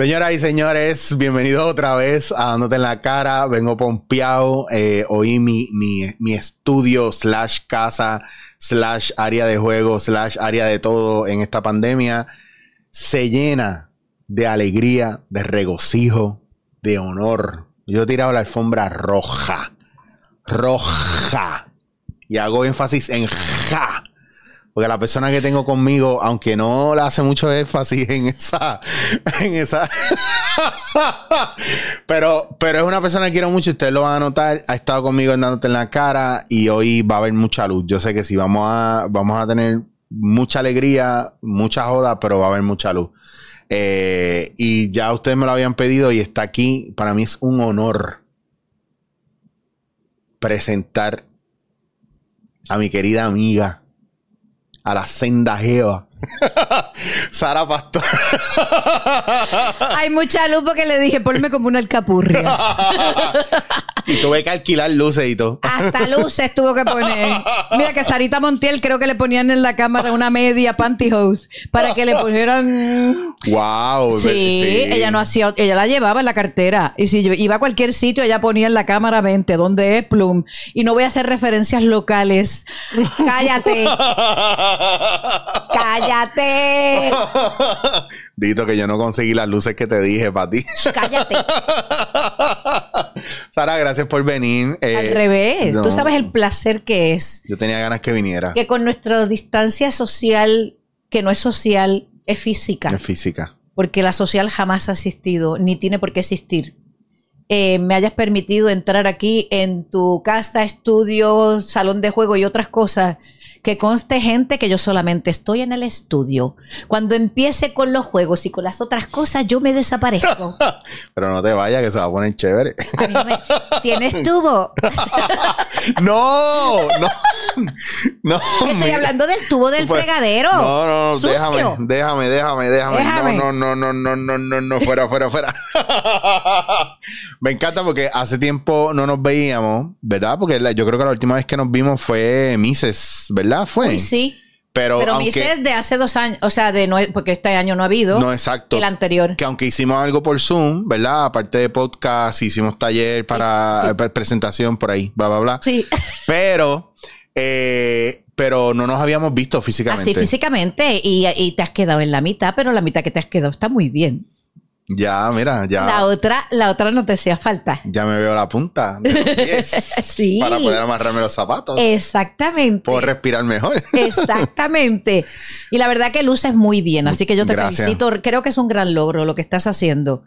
Señoras y señores, bienvenidos otra vez a Dándote en la Cara. Vengo pompeado. Eh, hoy mi, mi, mi estudio slash casa slash área de juego slash área de todo en esta pandemia se llena de alegría, de regocijo, de honor. Yo he tirado la alfombra roja. Roja. Y hago énfasis en ja. Porque la persona que tengo conmigo, aunque no le hace mucho énfasis en esa, en esa, pero, pero es una persona que quiero mucho, ustedes lo van a notar, ha estado conmigo andándote en la cara y hoy va a haber mucha luz. Yo sé que sí, vamos a, vamos a tener mucha alegría, mucha joda, pero va a haber mucha luz. Eh, y ya ustedes me lo habían pedido y está aquí. Para mí es un honor presentar a mi querida amiga, a la senda Jeva. Sara Pastor. Hay mucha luz porque le dije, ponme como una alcapurria. y tuve que alquilar luces y todo. Hasta luces tuvo que poner. Mira que Sarita Montiel creo que le ponían en la cámara una media pantyhose para que le pusieran. Wow. Sí, ella no hacía, ella la llevaba en la cartera. Y si yo iba a cualquier sitio, ella ponía en la cámara 20, ¿dónde es Plum? Y no voy a hacer referencias locales. Cállate. Cállate. Dito que yo no conseguí las luces que te dije para ti. Cállate. Sara, gracias por venir. Eh, Al revés. Tú sabes el placer que es. Yo tenía ganas que viniera. Que con nuestra distancia social, que no es social, es física. Es física. Porque la social jamás ha existido, ni tiene por qué existir. Eh, me hayas permitido entrar aquí en tu casa, estudio, salón de juego y otras cosas que conste gente que yo solamente estoy en el estudio. Cuando empiece con los juegos y con las otras cosas, yo me desaparezco. Pero no te vayas, que se va a poner chévere. ¿Tienes tubo? no, no. No. Estoy hablando del tubo del pues, fregadero. No, no, no, déjame, déjame, déjame, déjame, No, no, no, no, no, no, no, fuera, fuera, fuera. me encanta porque hace tiempo no nos veíamos, ¿verdad? Porque yo creo que la última vez que nos vimos fue Mises, ¿verdad? Fue. sí. Pero, Pero es de hace dos años, o sea, de no, porque este año no ha habido. No, exacto. El anterior. Que aunque hicimos algo por Zoom, ¿verdad? Aparte de podcast, hicimos taller para presentación por ahí, bla, bla, bla. Sí. Pero, eh, pero no nos habíamos visto físicamente. Así físicamente y, y te has quedado en la mitad, pero la mitad que te has quedado está muy bien. Ya, mira, ya. La otra, la otra no te hacía falta. Ya me veo la punta sí. Para poder amarrarme los zapatos. Exactamente. Puedo respirar mejor. Exactamente. Y la verdad que luces muy bien, así que yo te felicito. Creo que es un gran logro lo que estás haciendo.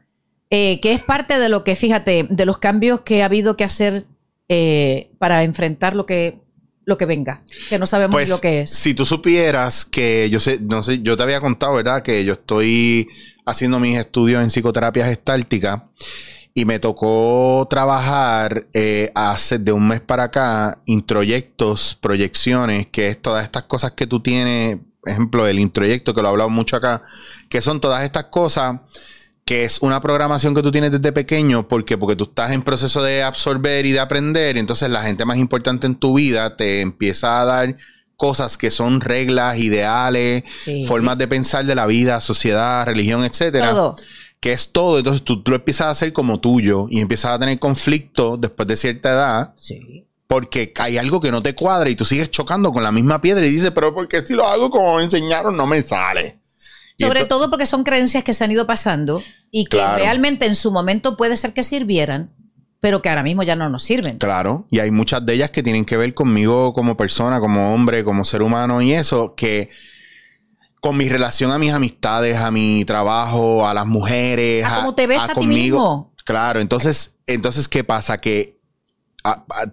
Eh, que es parte de lo que, fíjate, de los cambios que ha habido que hacer eh, para enfrentar lo que lo que venga, que no sabemos pues, lo que es. Si tú supieras que yo sé, no sé, yo te había contado, ¿verdad? Que yo estoy haciendo mis estudios en psicoterapia gestáltica y me tocó trabajar eh, hace de un mes para acá introyectos, proyecciones, que es todas estas cosas que tú tienes, ejemplo, el introyecto que lo he hablado mucho acá, que son todas estas cosas que es una programación que tú tienes desde pequeño, porque porque tú estás en proceso de absorber y de aprender, y entonces la gente más importante en tu vida te empieza a dar cosas que son reglas, ideales, formas de pensar de la vida, sociedad, religión, etcétera. Todo. Que es todo. Entonces tú, lo empiezas a hacer como tuyo y empiezas a tener conflicto después de cierta edad. Sí. Porque hay algo que no te cuadra y tú sigues chocando con la misma piedra y dices, pero ¿por qué si lo hago como me enseñaron no me sale? Sobre todo porque son creencias que se han ido pasando y que realmente en su momento puede ser que sirvieran, pero que ahora mismo ya no nos sirven. Claro, y hay muchas de ellas que tienen que ver conmigo como persona, como hombre, como ser humano y eso, que con mi relación a mis amistades, a mi trabajo, a las mujeres, a, cómo te ves a, ti mismo. Claro, entonces, entonces, ¿qué pasa? Que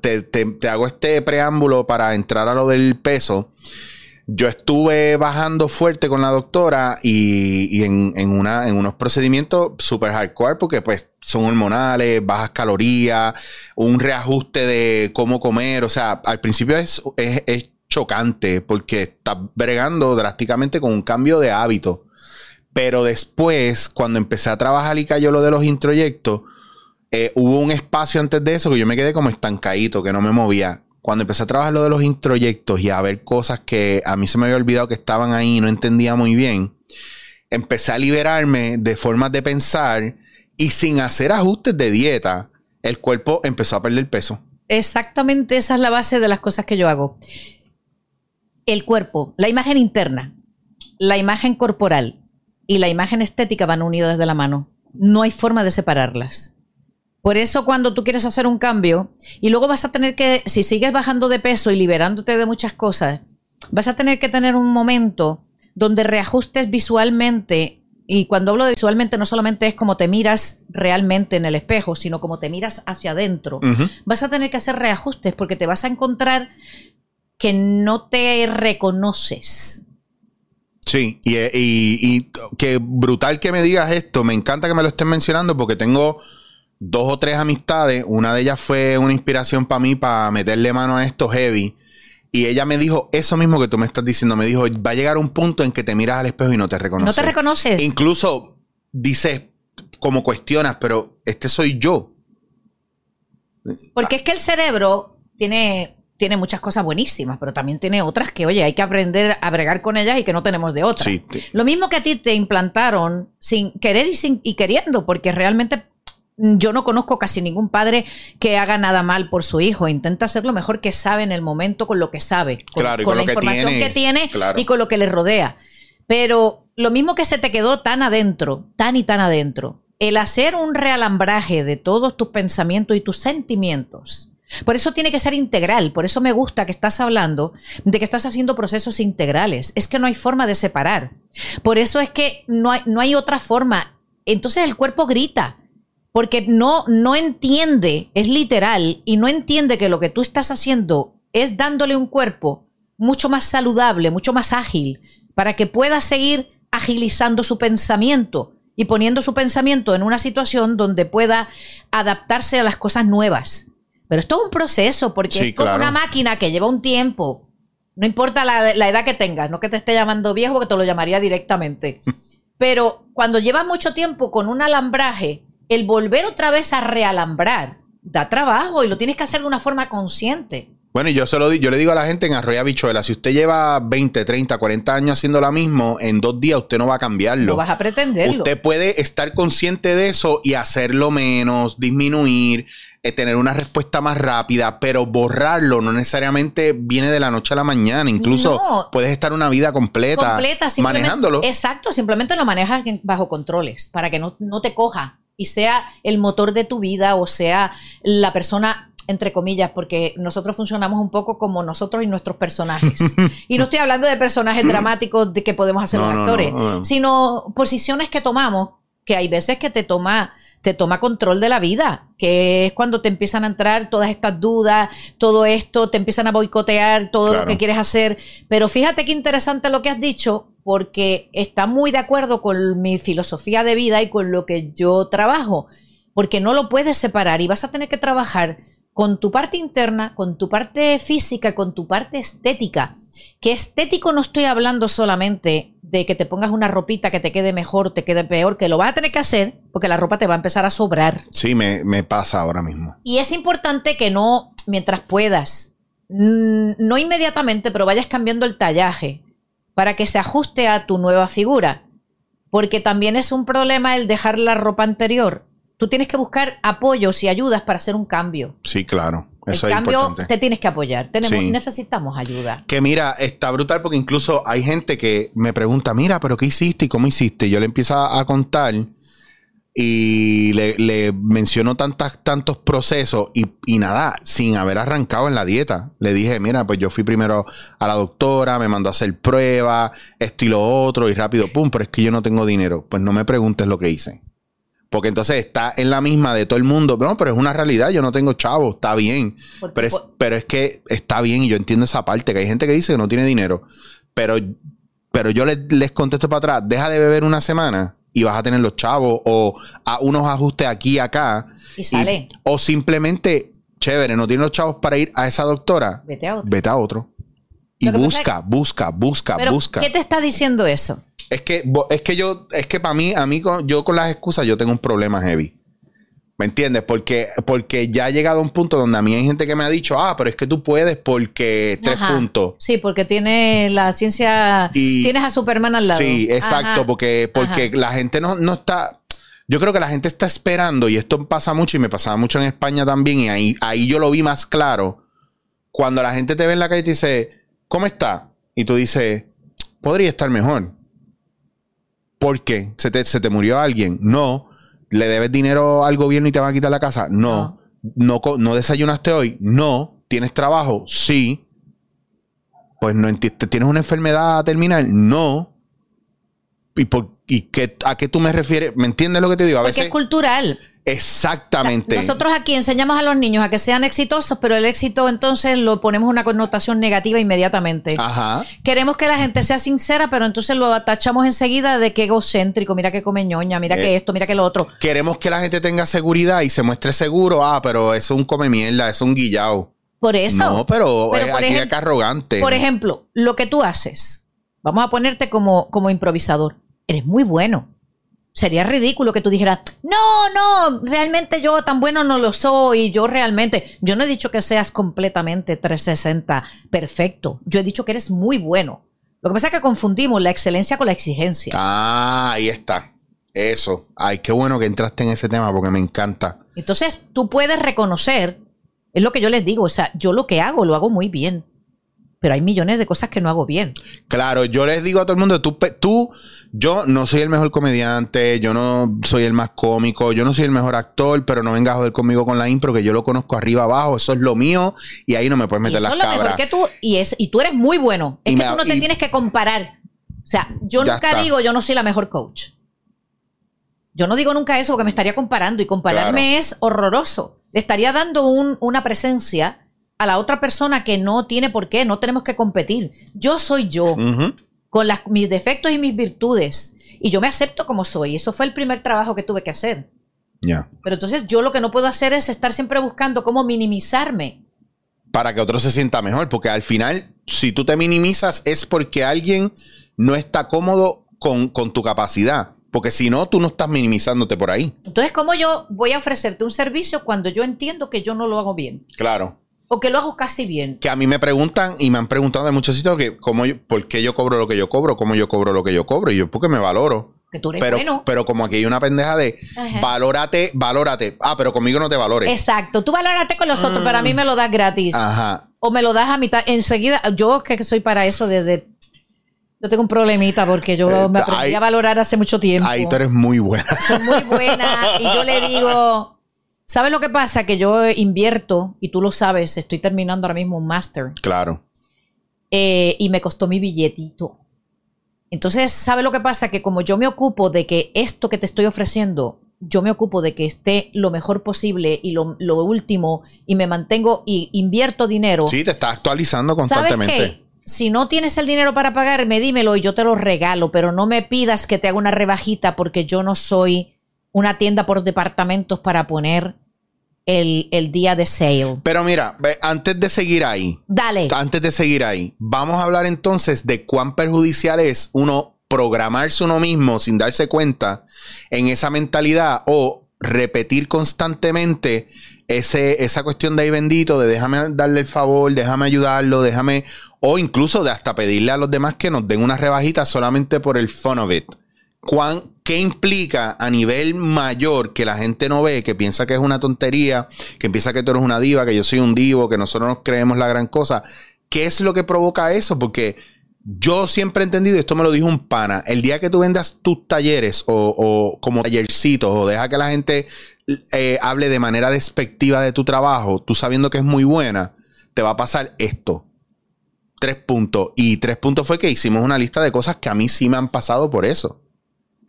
te, te hago este preámbulo para entrar a lo del peso yo estuve bajando fuerte con la doctora y, en, una, en unos procedimientos super hardcore porque pues son hormonales, bajas calorías, un reajuste de cómo comer. O sea, al principio es, es, chocante porque estás bregando drásticamente con un cambio de hábito. Pero después, cuando empecé a trabajar y cayó lo de los introyectos, eh, hubo un espacio antes de eso que yo me quedé como estancadito, que no me movía cuando empecé a trabajar lo de los introyectos y a ver cosas que a mí se me había olvidado que estaban ahí y no entendía muy bien, empecé a liberarme de formas de pensar y sin hacer ajustes de dieta, el cuerpo empezó a perder peso. Exactamente esa es la base de las cosas que yo hago. El cuerpo, la imagen interna, la imagen corporal y la imagen estética van unidas de la mano. No hay forma de separarlas. Por eso cuando tú quieres hacer un cambio y luego vas a tener que, si sigues bajando de peso y liberándote de muchas cosas, vas a tener que tener un momento donde reajustes visualmente. Y cuando hablo de visualmente no solamente es como te miras realmente en el espejo, sino como te miras hacia adentro. Vas a tener que hacer reajustes porque te vas a encontrar que no te reconoces. Sí, y, y, y que brutal que me digas esto. Me encanta que me lo estés mencionando porque tengo dos o tres amistades. Una de ellas fue una inspiración para mí para meterle mano a esto heavy. Y ella me dijo eso mismo que tú me estás diciendo. Me dijo, va a llegar un punto en que te miras al espejo y no te reconoces. No te reconoces. Incluso dices, como cuestionas, pero este soy yo. Porque es que el cerebro tiene, tiene muchas cosas buenísimas, pero también tiene otras que, oye, hay que aprender a bregar con ellas y que no tenemos de otras. Sí, Lo mismo que a ti te implantaron sin querer y, sin, y queriendo, porque realmente yo no conozco casi ningún padre que haga nada mal por su hijo. Intenta hacer lo mejor que sabe en el momento con lo que sabe, con, Claro, y con con la que información tiene, que tiene claro. y con lo que le rodea. Pero lo mismo que se te quedó tan adentro, tan y tan adentro, el hacer un realambraje de todos tus pensamientos y tus sentimientos. Por eso tiene que ser integral, por eso me gusta que estás hablando de que estás haciendo procesos integrales. Es que no hay forma de separar. Por eso es que no hay, no hay otra forma. Entonces el cuerpo grita, porque no, no entiende, es literal, y no entiende que lo que tú estás haciendo es dándole un cuerpo mucho más saludable, mucho más ágil, para que pueda seguir agilizando su pensamiento y poniendo su pensamiento en una situación donde pueda adaptarse a las cosas nuevas. Pero esto es un proceso, porque Sí, es como claro. una máquina que lleva un tiempo. No importa la, la edad que tengas, no que te esté llamando viejo, porque te lo llamaría directamente. Pero cuando llevas mucho tiempo con un alambraje, el volver otra vez a realambrar da trabajo y lo tienes que hacer de una forma consciente. Bueno, y yo se lo di- yo le digo a la gente en Arroyo Bichuela, si usted lleva 20, 30, 40 años haciendo lo mismo, en dos días usted no va a cambiarlo. No vas a pretenderlo. Usted puede estar consciente de eso y hacerlo menos, disminuir, eh, tener una respuesta más rápida, pero borrarlo no necesariamente viene de la noche a la mañana. Incluso No. puedes estar una vida completa, completa, manejándolo. Exacto, simplemente lo manejas bajo controles para que no, no te coja y sea el motor de tu vida o sea la persona entre comillas, porque nosotros funcionamos un poco como nosotros y nuestros personajes. y no estoy hablando de personajes dramáticos de que podemos hacer No, los actores, no, no. sino posiciones que tomamos, que hay veces que te toma, te toma control de la vida, que es cuando te empiezan a entrar todas estas dudas, todo esto, te empiezan a boicotear todo Claro. lo que quieres hacer. Pero fíjate qué interesante lo que has dicho, porque está muy de acuerdo con mi filosofía de vida y con lo que yo trabajo, porque no lo puedes separar y vas a tener que trabajar con tu parte interna, con tu parte física, con tu parte estética. Que estético no estoy hablando solamente de que te pongas una ropita que te quede mejor, te quede peor, que lo vas a tener que hacer porque la ropa te va a empezar a sobrar. Sí, me, me pasa ahora mismo. Y es importante que no, mientras puedas, mm, no inmediatamente, pero vayas cambiando el tallaje para que se ajuste a tu nueva figura. Porque también es un problema el dejar la ropa anterior. Tú tienes que buscar apoyos y ayudas para hacer un cambio. Sí, claro. Eso el es cambio importante. te tienes que apoyar. Tenemos, Sí. Necesitamos ayuda. Que mira, está brutal porque incluso hay gente que me pregunta, mira, pero ¿qué hiciste y cómo hiciste? Y yo le empiezo a, contar y le, le menciono tantas, tantos procesos y, y nada, sin haber arrancado en la dieta. Le dije, mira, pues yo fui primero a la doctora, me mandó a hacer pruebas, esto y lo otro, y rápido, pum, pero es que yo no tengo dinero. Pues no me preguntes lo que hice. Porque entonces está en la misma de todo el mundo. No, pero es una realidad, yo no tengo chavo, está bien. Pero es, pero es que está bien y yo entiendo esa parte, que hay gente que dice que no tiene dinero. Pero, pero yo les, les contesto para atrás, deja de beber una semana y vas a tener los chavos o a unos ajustes aquí y acá. Y sale. o simplemente, chévere, no tienes los chavos para ir a esa doctora, Vete a otro. vete a otro. Y busca, busca, busca, busca. ¿qué te está diciendo eso? Es que, es que yo, es que para mí, a mí, yo con las excusas, yo tengo un problema heavy. ¿Me entiendes? Porque, porque ya ha llegado a un punto donde a mí hay gente que me ha dicho, ah, pero es que tú puedes porque tres Ajá. puntos. Sí, porque tiene la ciencia. Y- tienes a Superman al lado. Sí, exacto, Ajá. porque, porque Ajá. la gente no, no está. Yo creo que la gente está esperando, y esto pasa mucho, y me pasaba mucho en España también, y ahí, ahí yo lo vi más claro. Cuando la gente te ve en la calle y te dice, ¿cómo está? Y tú dices, podría estar mejor. ¿Por qué? ¿Se te, se te murió alguien? No. ¿Le debes dinero al gobierno y te van a quitar la casa? No. ¿No, no desayunaste hoy? No. ¿Tienes trabajo? Sí. Pues no enti- ¿te ¿Tienes una enfermedad terminal? No. ¿Y, por, y qué, a qué tú me refieres? ¿Me entiendes lo que te digo? A Porque veces. es cultural. Exactamente. Nosotros aquí enseñamos a los niños a que sean exitosos, pero el éxito entonces lo ponemos una connotación negativa inmediatamente. Ajá. Queremos que la gente sea sincera, pero entonces lo atachamos enseguida de que egocéntrico, mira que come ñoña, mira Eh. que esto, mira que lo otro. Queremos que la gente tenga seguridad y se muestre seguro. Ah, pero eso es un come mierda, es un guillao. Por eso. No, pero, Pero eh, por aquí es arrogante. Por ejemplo, lo que tú haces, vamos a ponerte como, como improvisador, eres muy bueno. Sería ridículo que tú dijeras, no, no, realmente yo tan bueno no lo soy, yo realmente, yo no he dicho que seas completamente 360 perfecto, yo he dicho que eres muy bueno. Lo que pasa es que confundimos la excelencia con la exigencia. Ah, ahí está. Eso. Ay, qué bueno que entraste en ese tema porque me encanta. Entonces tú puedes reconocer, es lo que yo les digo, o sea, yo lo que hago lo hago muy bien, pero hay millones de cosas que no hago bien. Claro, yo les digo a todo el mundo, tú, yo no soy el mejor comediante, yo no soy el más cómico, yo no soy el mejor actor, pero no vengas a joder conmigo con la impro, que yo lo conozco arriba abajo, eso es lo mío y ahí no me puedes Y meter eso las es lo mejor que tú, y, es, y tú eres muy bueno. Es Y que me- tú no te y- tienes que comparar. O sea, yo nunca está. digo yo no soy la mejor coach. Yo no digo nunca eso porque me estaría comparando y compararme Claro. es horroroso. Le estaría dando un- una presencia a la otra persona que no tiene por qué, no tenemos que competir. Yo soy yo, con las, mis defectos y mis virtudes. Y yo me acepto como soy. Eso fue el primer trabajo que tuve que hacer. Ya. Pero entonces yo lo que no puedo hacer es estar siempre buscando cómo minimizarme. Para que otro se sienta mejor, porque al final, si tú te minimizas es porque alguien no está cómodo con, con tu capacidad. Porque si no, tú no estás minimizándote por ahí. Entonces, ¿cómo yo voy a ofrecerte un servicio cuando yo entiendo que yo no lo hago bien? Claro. O que lo hago casi bien. que a mí me preguntan y me han preguntado de muchos sitios que cómo yo- por qué yo cobro lo que yo cobro, cómo yo cobro lo que yo cobro. Y yo, porque me valoro. Que tú eres Pero, bueno. pero como aquí hay una pendeja de Ajá. valórate, valórate. Ah, pero conmigo no te valores. Exacto. Tú valórate con los otros, pero a mí me lo das gratis. Ajá. O me lo das a mitad. Enseguida, yo que soy para eso desde... Yo tengo un problemita porque yo Eh, me aprendí ahí- a valorar hace mucho tiempo. Ahí tú eres muy buena. soy muy buena y yo le digo, ¿sabes lo que pasa? Que yo invierto, y tú lo sabes, estoy terminando ahora mismo un máster. claro. eh, y me costó mi billetito. Entonces, ¿sabe lo que pasa? Que como yo me ocupo de que esto que te estoy ofreciendo, yo me ocupo de que esté lo mejor posible y lo, lo último, y me mantengo y invierto dinero. Sí, te estás actualizando ¿Sabes constantemente. qué? Si no tienes el dinero para pagarme, dímelo y yo te lo regalo, pero no me pidas que te haga una rebajita porque yo no soy una tienda por departamentos para poner el, el día de sale. Pero mira, antes de seguir ahí, Dale. antes de seguir ahí, vamos a hablar entonces de cuán perjudicial es uno programarse uno mismo sin darse cuenta en esa mentalidad o repetir constantemente ese, esa cuestión de ahí bendito, de déjame darle el favor, déjame ayudarlo, déjame, o incluso de hasta pedirle a los demás que nos den una rebajita solamente por el fun of it. ¿Cuán, ¿Qué implica a nivel mayor que la gente no ve, que piensa que es una tontería, que piensa que tú eres una diva, que yo soy un divo, que nosotros nos creemos la gran cosa? ¿Qué es lo que provoca eso? Porque yo siempre he entendido, esto me lo dijo un pana, el día que tú vendas tus talleres o, o como tallercitos o deja que la gente eh, hable de manera despectiva de tu trabajo, tú sabiendo que es muy buena, te va a pasar esto. Tres puntos. Y tres puntos fue que hicimos una lista de cosas que a mí sí me han pasado por eso.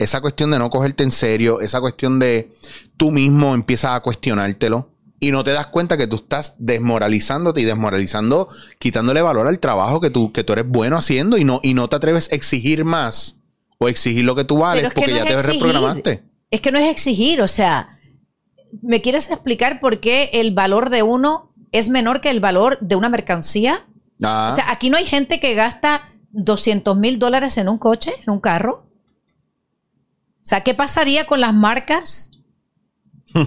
Esa cuestión de no cogerte en serio, esa cuestión de tú mismo empiezas a cuestionártelo y no te das cuenta que tú estás desmoralizándote y desmoralizando, quitándole valor al trabajo que tú, que tú eres bueno haciendo y no, y no te atreves a exigir más o exigir lo que tú vales Pero es que porque no ya te exigir. reprogramaste. Es que no es exigir, o sea, ¿me quieres explicar por qué el valor de uno es menor que el valor de una mercancía? Ah, O sea, aquí no hay gente que gasta 200 mil dólares en un coche, en un carro. O sea, ¿qué pasaría con las marcas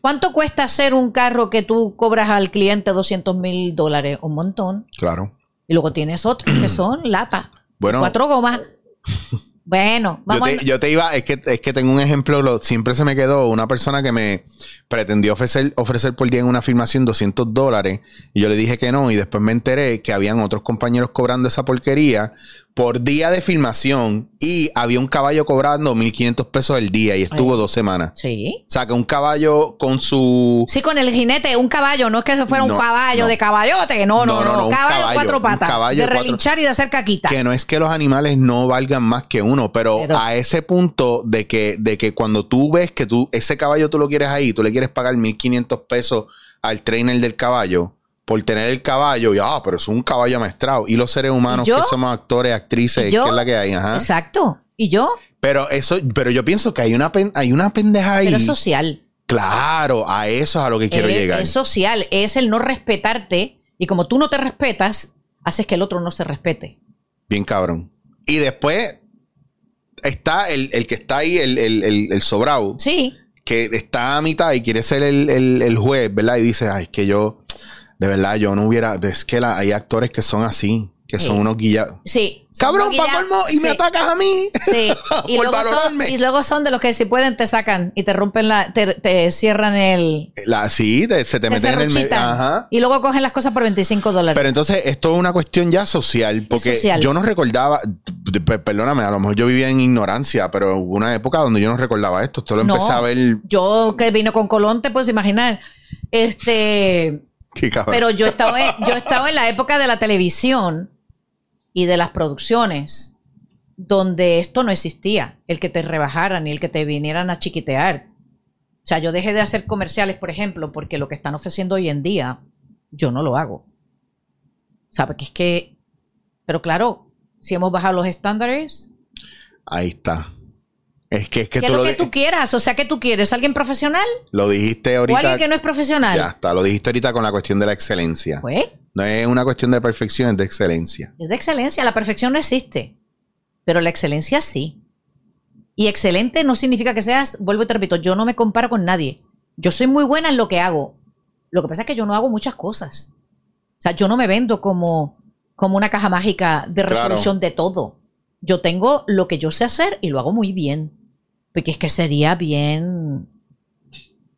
¿Cuánto cuesta hacer un carro que tú cobras al cliente 200 mil dólares? Un montón. Claro. Y luego tienes otros que son lata. Bueno. Cuatro gomas. Bueno, Yo vamos te, yo te iba, es que, es que tengo un ejemplo, lo- siempre se me quedó una persona que me pretendió ofrecer, ofrecer por día en una filmación 200 dólares y yo le dije que no y después me enteré que habían otros compañeros cobrando esa porquería por día de filmación y había un caballo cobrando 1500 pesos el día y estuvo Ay. dos semanas. Sí. O sea, que un caballo con su... Sí, con el jinete, un caballo, no es que eso fuera No, un caballo no. de caballote, no, no, No, no, no, no, un caballo, caballo, cuatro un patas, caballo de cuatro- relinchar y de hacer caquita. Que no es que los animales no valgan más que uno, pero, Pero- a ese punto de que, de que cuando tú ves que tú, ese caballo tú lo quieres ahí, tú le quieres pagar 1500 pesos al trainer del caballo por tener el caballo, y ah, pero es un caballo amaestrado. Y los seres humanos que somos actores, actrices, que es la que hay, ajá. Exacto. ¿Y yo? Pero eso, pero yo pienso que hay una, pen- hay una pendeja ahí. Pero es social. Claro, a eso es a lo que quiero es, llegar. es social, es el no respetarte y como tú no te respetas, haces que el otro no se respete. Bien cabrón. Y después está el, el que está ahí, el, el, el, sobrado. Sí, que está a mitad y quiere ser el juez, ¿verdad? Y dice, ay, es que yo, de verdad, yo no hubiera, es que la- hay actores que son así, que Sí. son unos guillados. sí. Cabrón, Son pa' guillados. colmo, y me atacas a mí. Sí, y Por luego, son, valorarme. y luego son de los que si pueden te sacan y te rompen la, te, te cierran el, La, sí, te- se te te meten en el medio. y luego cogen las cosas por 25 dólares. Pero entonces esto es una cuestión ya social, porque social. yo no recordaba, perdóname, a lo mejor yo vivía en ignorancia, pero hubo una época donde yo no recordaba esto. Esto lo No. empecé a ver. Yo que vine con Colón, te puedes imaginar. Este, Qué cabrón. pero yo estaba, en- yo estaba en la época de la televisión y de las producciones donde esto no existía, el que te rebajaran y el que te vinieran a chiquitear. O sea, yo dejé de hacer comerciales, por ejemplo, porque lo que están ofreciendo hoy en día, yo no lo hago. O sea, porque es que, pero claro, si hemos bajado los estándares, Ahí está. Es que es que ¿qué tú es lo, que tú quieras? O sea, ¿qué tú quieres? ¿Alguien profesional? lo dijiste ¿O ahorita. alguien que no es profesional? Ya está, lo dijiste ahorita con la cuestión de la excelencia. Pues, No es una cuestión de perfección, es de excelencia. es de excelencia. La perfección no existe, pero la excelencia sí. Y excelente no significa que seas, vuelvo y te repito, yo no me comparo con nadie. Yo soy muy buena en lo que hago. Lo que pasa es que yo no hago muchas cosas. O sea, yo no me vendo como, como una caja mágica de Claro. resolución de todo. Yo tengo lo que yo sé hacer y lo hago muy bien. Porque es que sería bien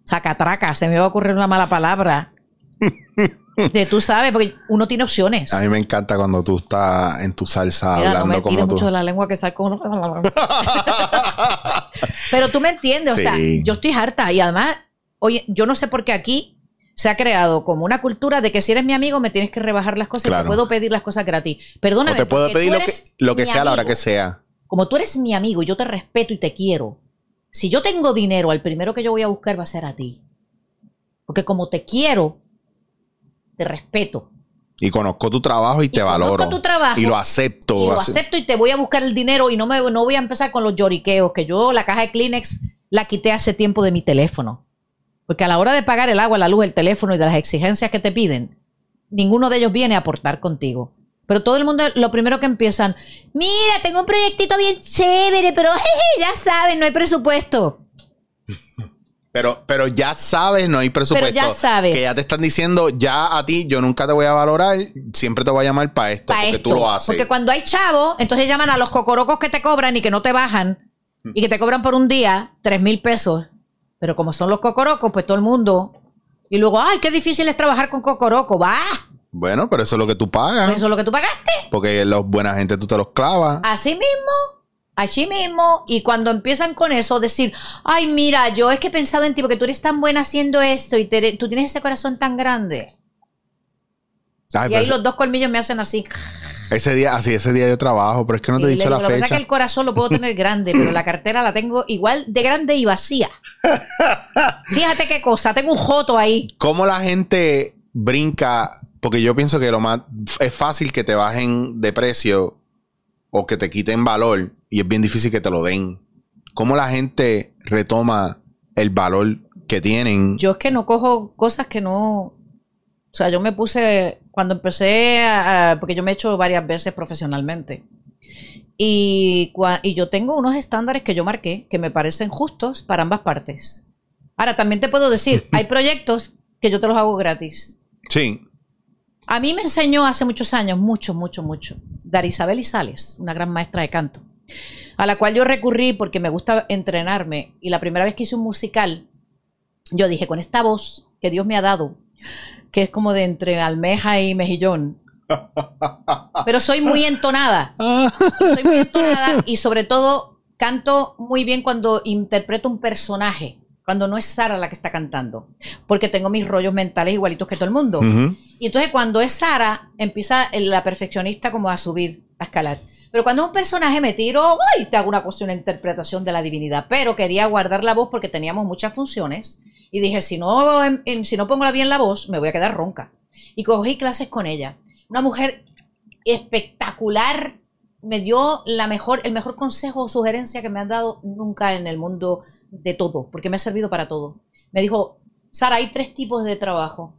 sacatraca, se me va a ocurrir una mala palabra. De tú sabes, porque uno tiene opciones. A mí me encanta cuando tú estás en tu salsa Mira, no hablando me tires como tú. mucho de la lengua que con... Pero tú me entiendes, o sea, yo estoy harta y además, oye, yo no sé por qué aquí se ha creado como una cultura de que si eres mi amigo me tienes que rebajar las cosas y te puedo pedir las cosas gratis. Perdóname. o te puedo pedir lo que, lo que sea a la hora que sea. Como tú eres mi amigo y yo te respeto y te quiero, si yo tengo dinero, al primero que yo voy a buscar va a ser a ti. Porque como te quiero, te respeto. Y conozco tu trabajo y te conozco valoro. tu trabajo y lo acepto. y lo acepto y te voy a buscar el dinero y no me no voy a empezar con los lloriqueos, que yo la caja de Kleenex la quité hace tiempo de mi teléfono. Porque a la hora de pagar el agua, la luz, el teléfono y de las exigencias que te piden, ninguno de ellos viene a aportar contigo. Pero todo el mundo, lo primero que empiezan, mira, tengo un proyectito bien chévere, pero jeje, ya saben, no hay presupuesto. Pero, pero ya sabes, no hay presupuesto. ya sabes. Que ya te están diciendo, ya a ti, yo nunca te voy a valorar, siempre te voy a llamar para esto, Pa' porque esto. tú lo haces. Porque cuando hay chavo, entonces llaman a los cocorocos que te cobran y que no te bajan y que te cobran por un día tres mil pesos. Pero como son los cocorocos, pues todo el mundo. Y luego, ay, qué difícil es trabajar con cocoroco. Va, Bueno, pero eso es lo que tú pagas. eso es lo que tú pagaste. Porque los buena gente tú te los clavas. Así mismo, así mismo. Y cuando empiezan con eso, decir, ay, mira, yo es que he pensado en ti porque tú eres tan buena haciendo esto y te- tú tienes ese corazón tan grande. Ay, y ahí ese, los dos colmillos me hacen así. ese día, así, ese día yo trabajo, pero es que no te he dicho la digo, Lo que pasa es fecha. que el corazón lo puedo tener grande, pero la cartera la tengo igual de grande y vacía. Fíjate qué cosa, tengo un joto ahí. ¿Cómo la gente brinca? Porque yo pienso que lo más es fácil que te bajen de precio o que te quiten valor y es bien difícil que te lo den. ¿Cómo la gente retoma el valor que tienen? Yo es que no cojo cosas que no. O sea, yo me puse. Cuando empecé a. porque yo me he hecho varias veces profesionalmente. Y, y yo tengo unos estándares que yo marqué que me parecen justos para ambas partes. Ahora, también te puedo decir, hay proyectos que yo te los hago gratis. Sí. A mí me enseñó hace muchos años, mucho, mucho, mucho, Dar Isabel Isales, una gran maestra de canto, a la cual yo recurrí porque me gusta entrenarme. Y la primera vez que hice un musical, yo dije, con esta voz que Dios me ha dado, que es como de entre almeja y mejillón, pero soy muy entonada. Soy muy entonada y sobre todo canto muy bien cuando interpreto un personaje, cuando no es Sara la que está cantando, porque tengo mis rollos mentales igualitos que todo el mundo. Ujú. Y entonces cuando es Sara, empieza la perfeccionista como a subir, a escalar. Pero cuando es un personaje me tiro, ¡ay! Te hago una cosa, una interpretación de la divinidad. Pero quería guardar la voz porque teníamos muchas funciones. Y dije, si no, em- em, si no pongo bien la voz, me voy a quedar ronca. Y cogí clases con ella. Una mujer espectacular. Me dio la mejor, el mejor consejo o sugerencia que me han dado nunca en el mundo de todo, porque me ha servido para todo. Me dijo, Sara, hay tres tipos de trabajo.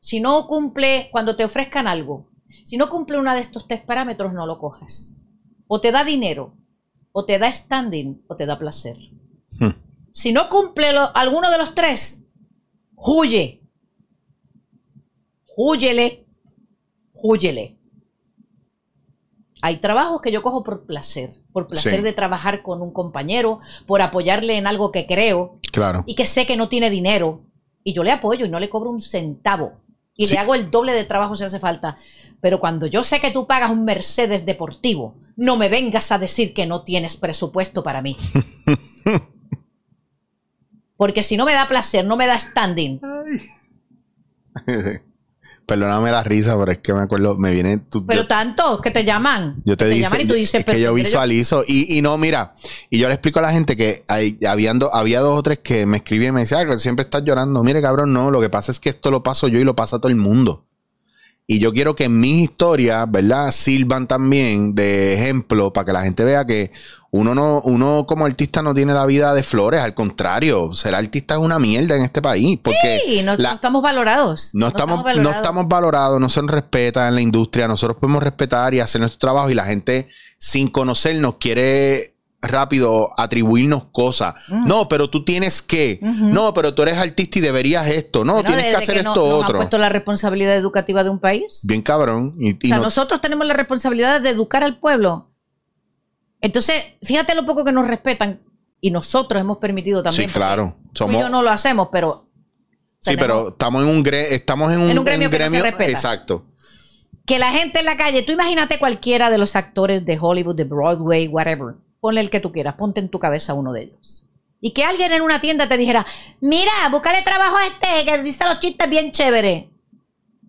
Si no cumple, cuando te ofrezcan algo, si no cumple uno de estos tres parámetros, no lo cojas. O te da dinero, o te da standing, o te da placer. Hmm. Si no cumple lo- alguno de los tres, huye. Huyele. Huyele. Hay trabajos que yo cojo por placer, por placer Sí. de trabajar con un compañero, por apoyarle en algo que creo, Claro. y que sé que no tiene dinero y yo le apoyo y no le cobro un centavo y Sí. le hago el doble de trabajo si hace falta. Pero cuando yo sé que tú pagas un Mercedes deportivo, no me vengas a decir que no tienes presupuesto para mí. Porque si no me da placer, no me da standing. Perdóname la risa, pero es que me acuerdo, me viene. Pero yo, tanto que te llaman. yo te, que dice, llaman y tú dices, es que yo ¿tú quieres visualizo. Y, y no, mira, y yo le explico a la gente que hay, habiendo, había dos o tres que me escribían y me decían, ah, siempre estás llorando. Mire, cabrón, no, lo que pasa es que esto lo paso yo y lo pasa todo el mundo. Y yo quiero que mis historias, ¿verdad? Sirvan también de ejemplo para que la gente vea que uno no, uno como artista no tiene la vida de flores, al contrario, ser artista es una mierda en este país. Porque Sí, no, la- no estamos valorados. no estamos, no valorados. estamos valorados, no se nos respeta en la industria. Nosotros podemos respetar y hacer nuestro trabajo y la gente sin conocernos quiere rápido atribuirnos cosas. Ujú. No, pero tú tienes que. No, pero tú eres artista y deberías esto. No, Bueno, tienes que hacer no- esto nos han otro. puesto la responsabilidad educativa de un país. Bien cabrón. Y, y O sea, no- nosotros tenemos la responsabilidad de educar al pueblo. Entonces, fíjate lo poco que nos respetan y nosotros hemos permitido también. sí, claro. Tú y Somos, yo no lo hacemos, pero sí, tenemos- pero estamos en un, gre- estamos en un, En un gremio que no se respeta. Exacto. que la gente en la calle, tú imagínate cualquiera de los actores de Hollywood, de Broadway, whatever, ponle el que tú quieras, ponte en tu cabeza uno de ellos. Y que alguien en una tienda te dijera, mira, búscale trabajo a este que dice los chistes bien chévere.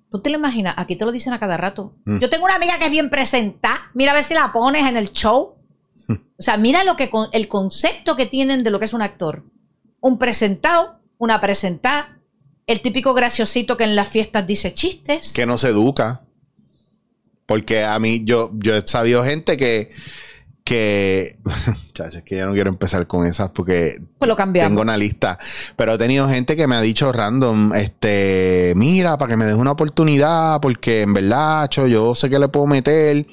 ¿Tú te lo imaginas? Aquí te lo dicen a cada rato. Mm. Yo tengo una amiga que es bien presentada. Mira a ver si la pones en el show. O sea, mira lo que con- el concepto que tienen de lo que es un actor. Un presentado, una presentada, el típico graciosito que en las fiestas dice chistes. Que no se educa. Porque a mí, yo, yo he sabido gente que. que Chacho, es que ya no quiero empezar con esas porque Pues lo cambiamos. tengo una lista. Pero he tenido gente que me ha dicho random, este, mira, para que me des una oportunidad, porque en verdad, cho, yo sé que le puedo meter.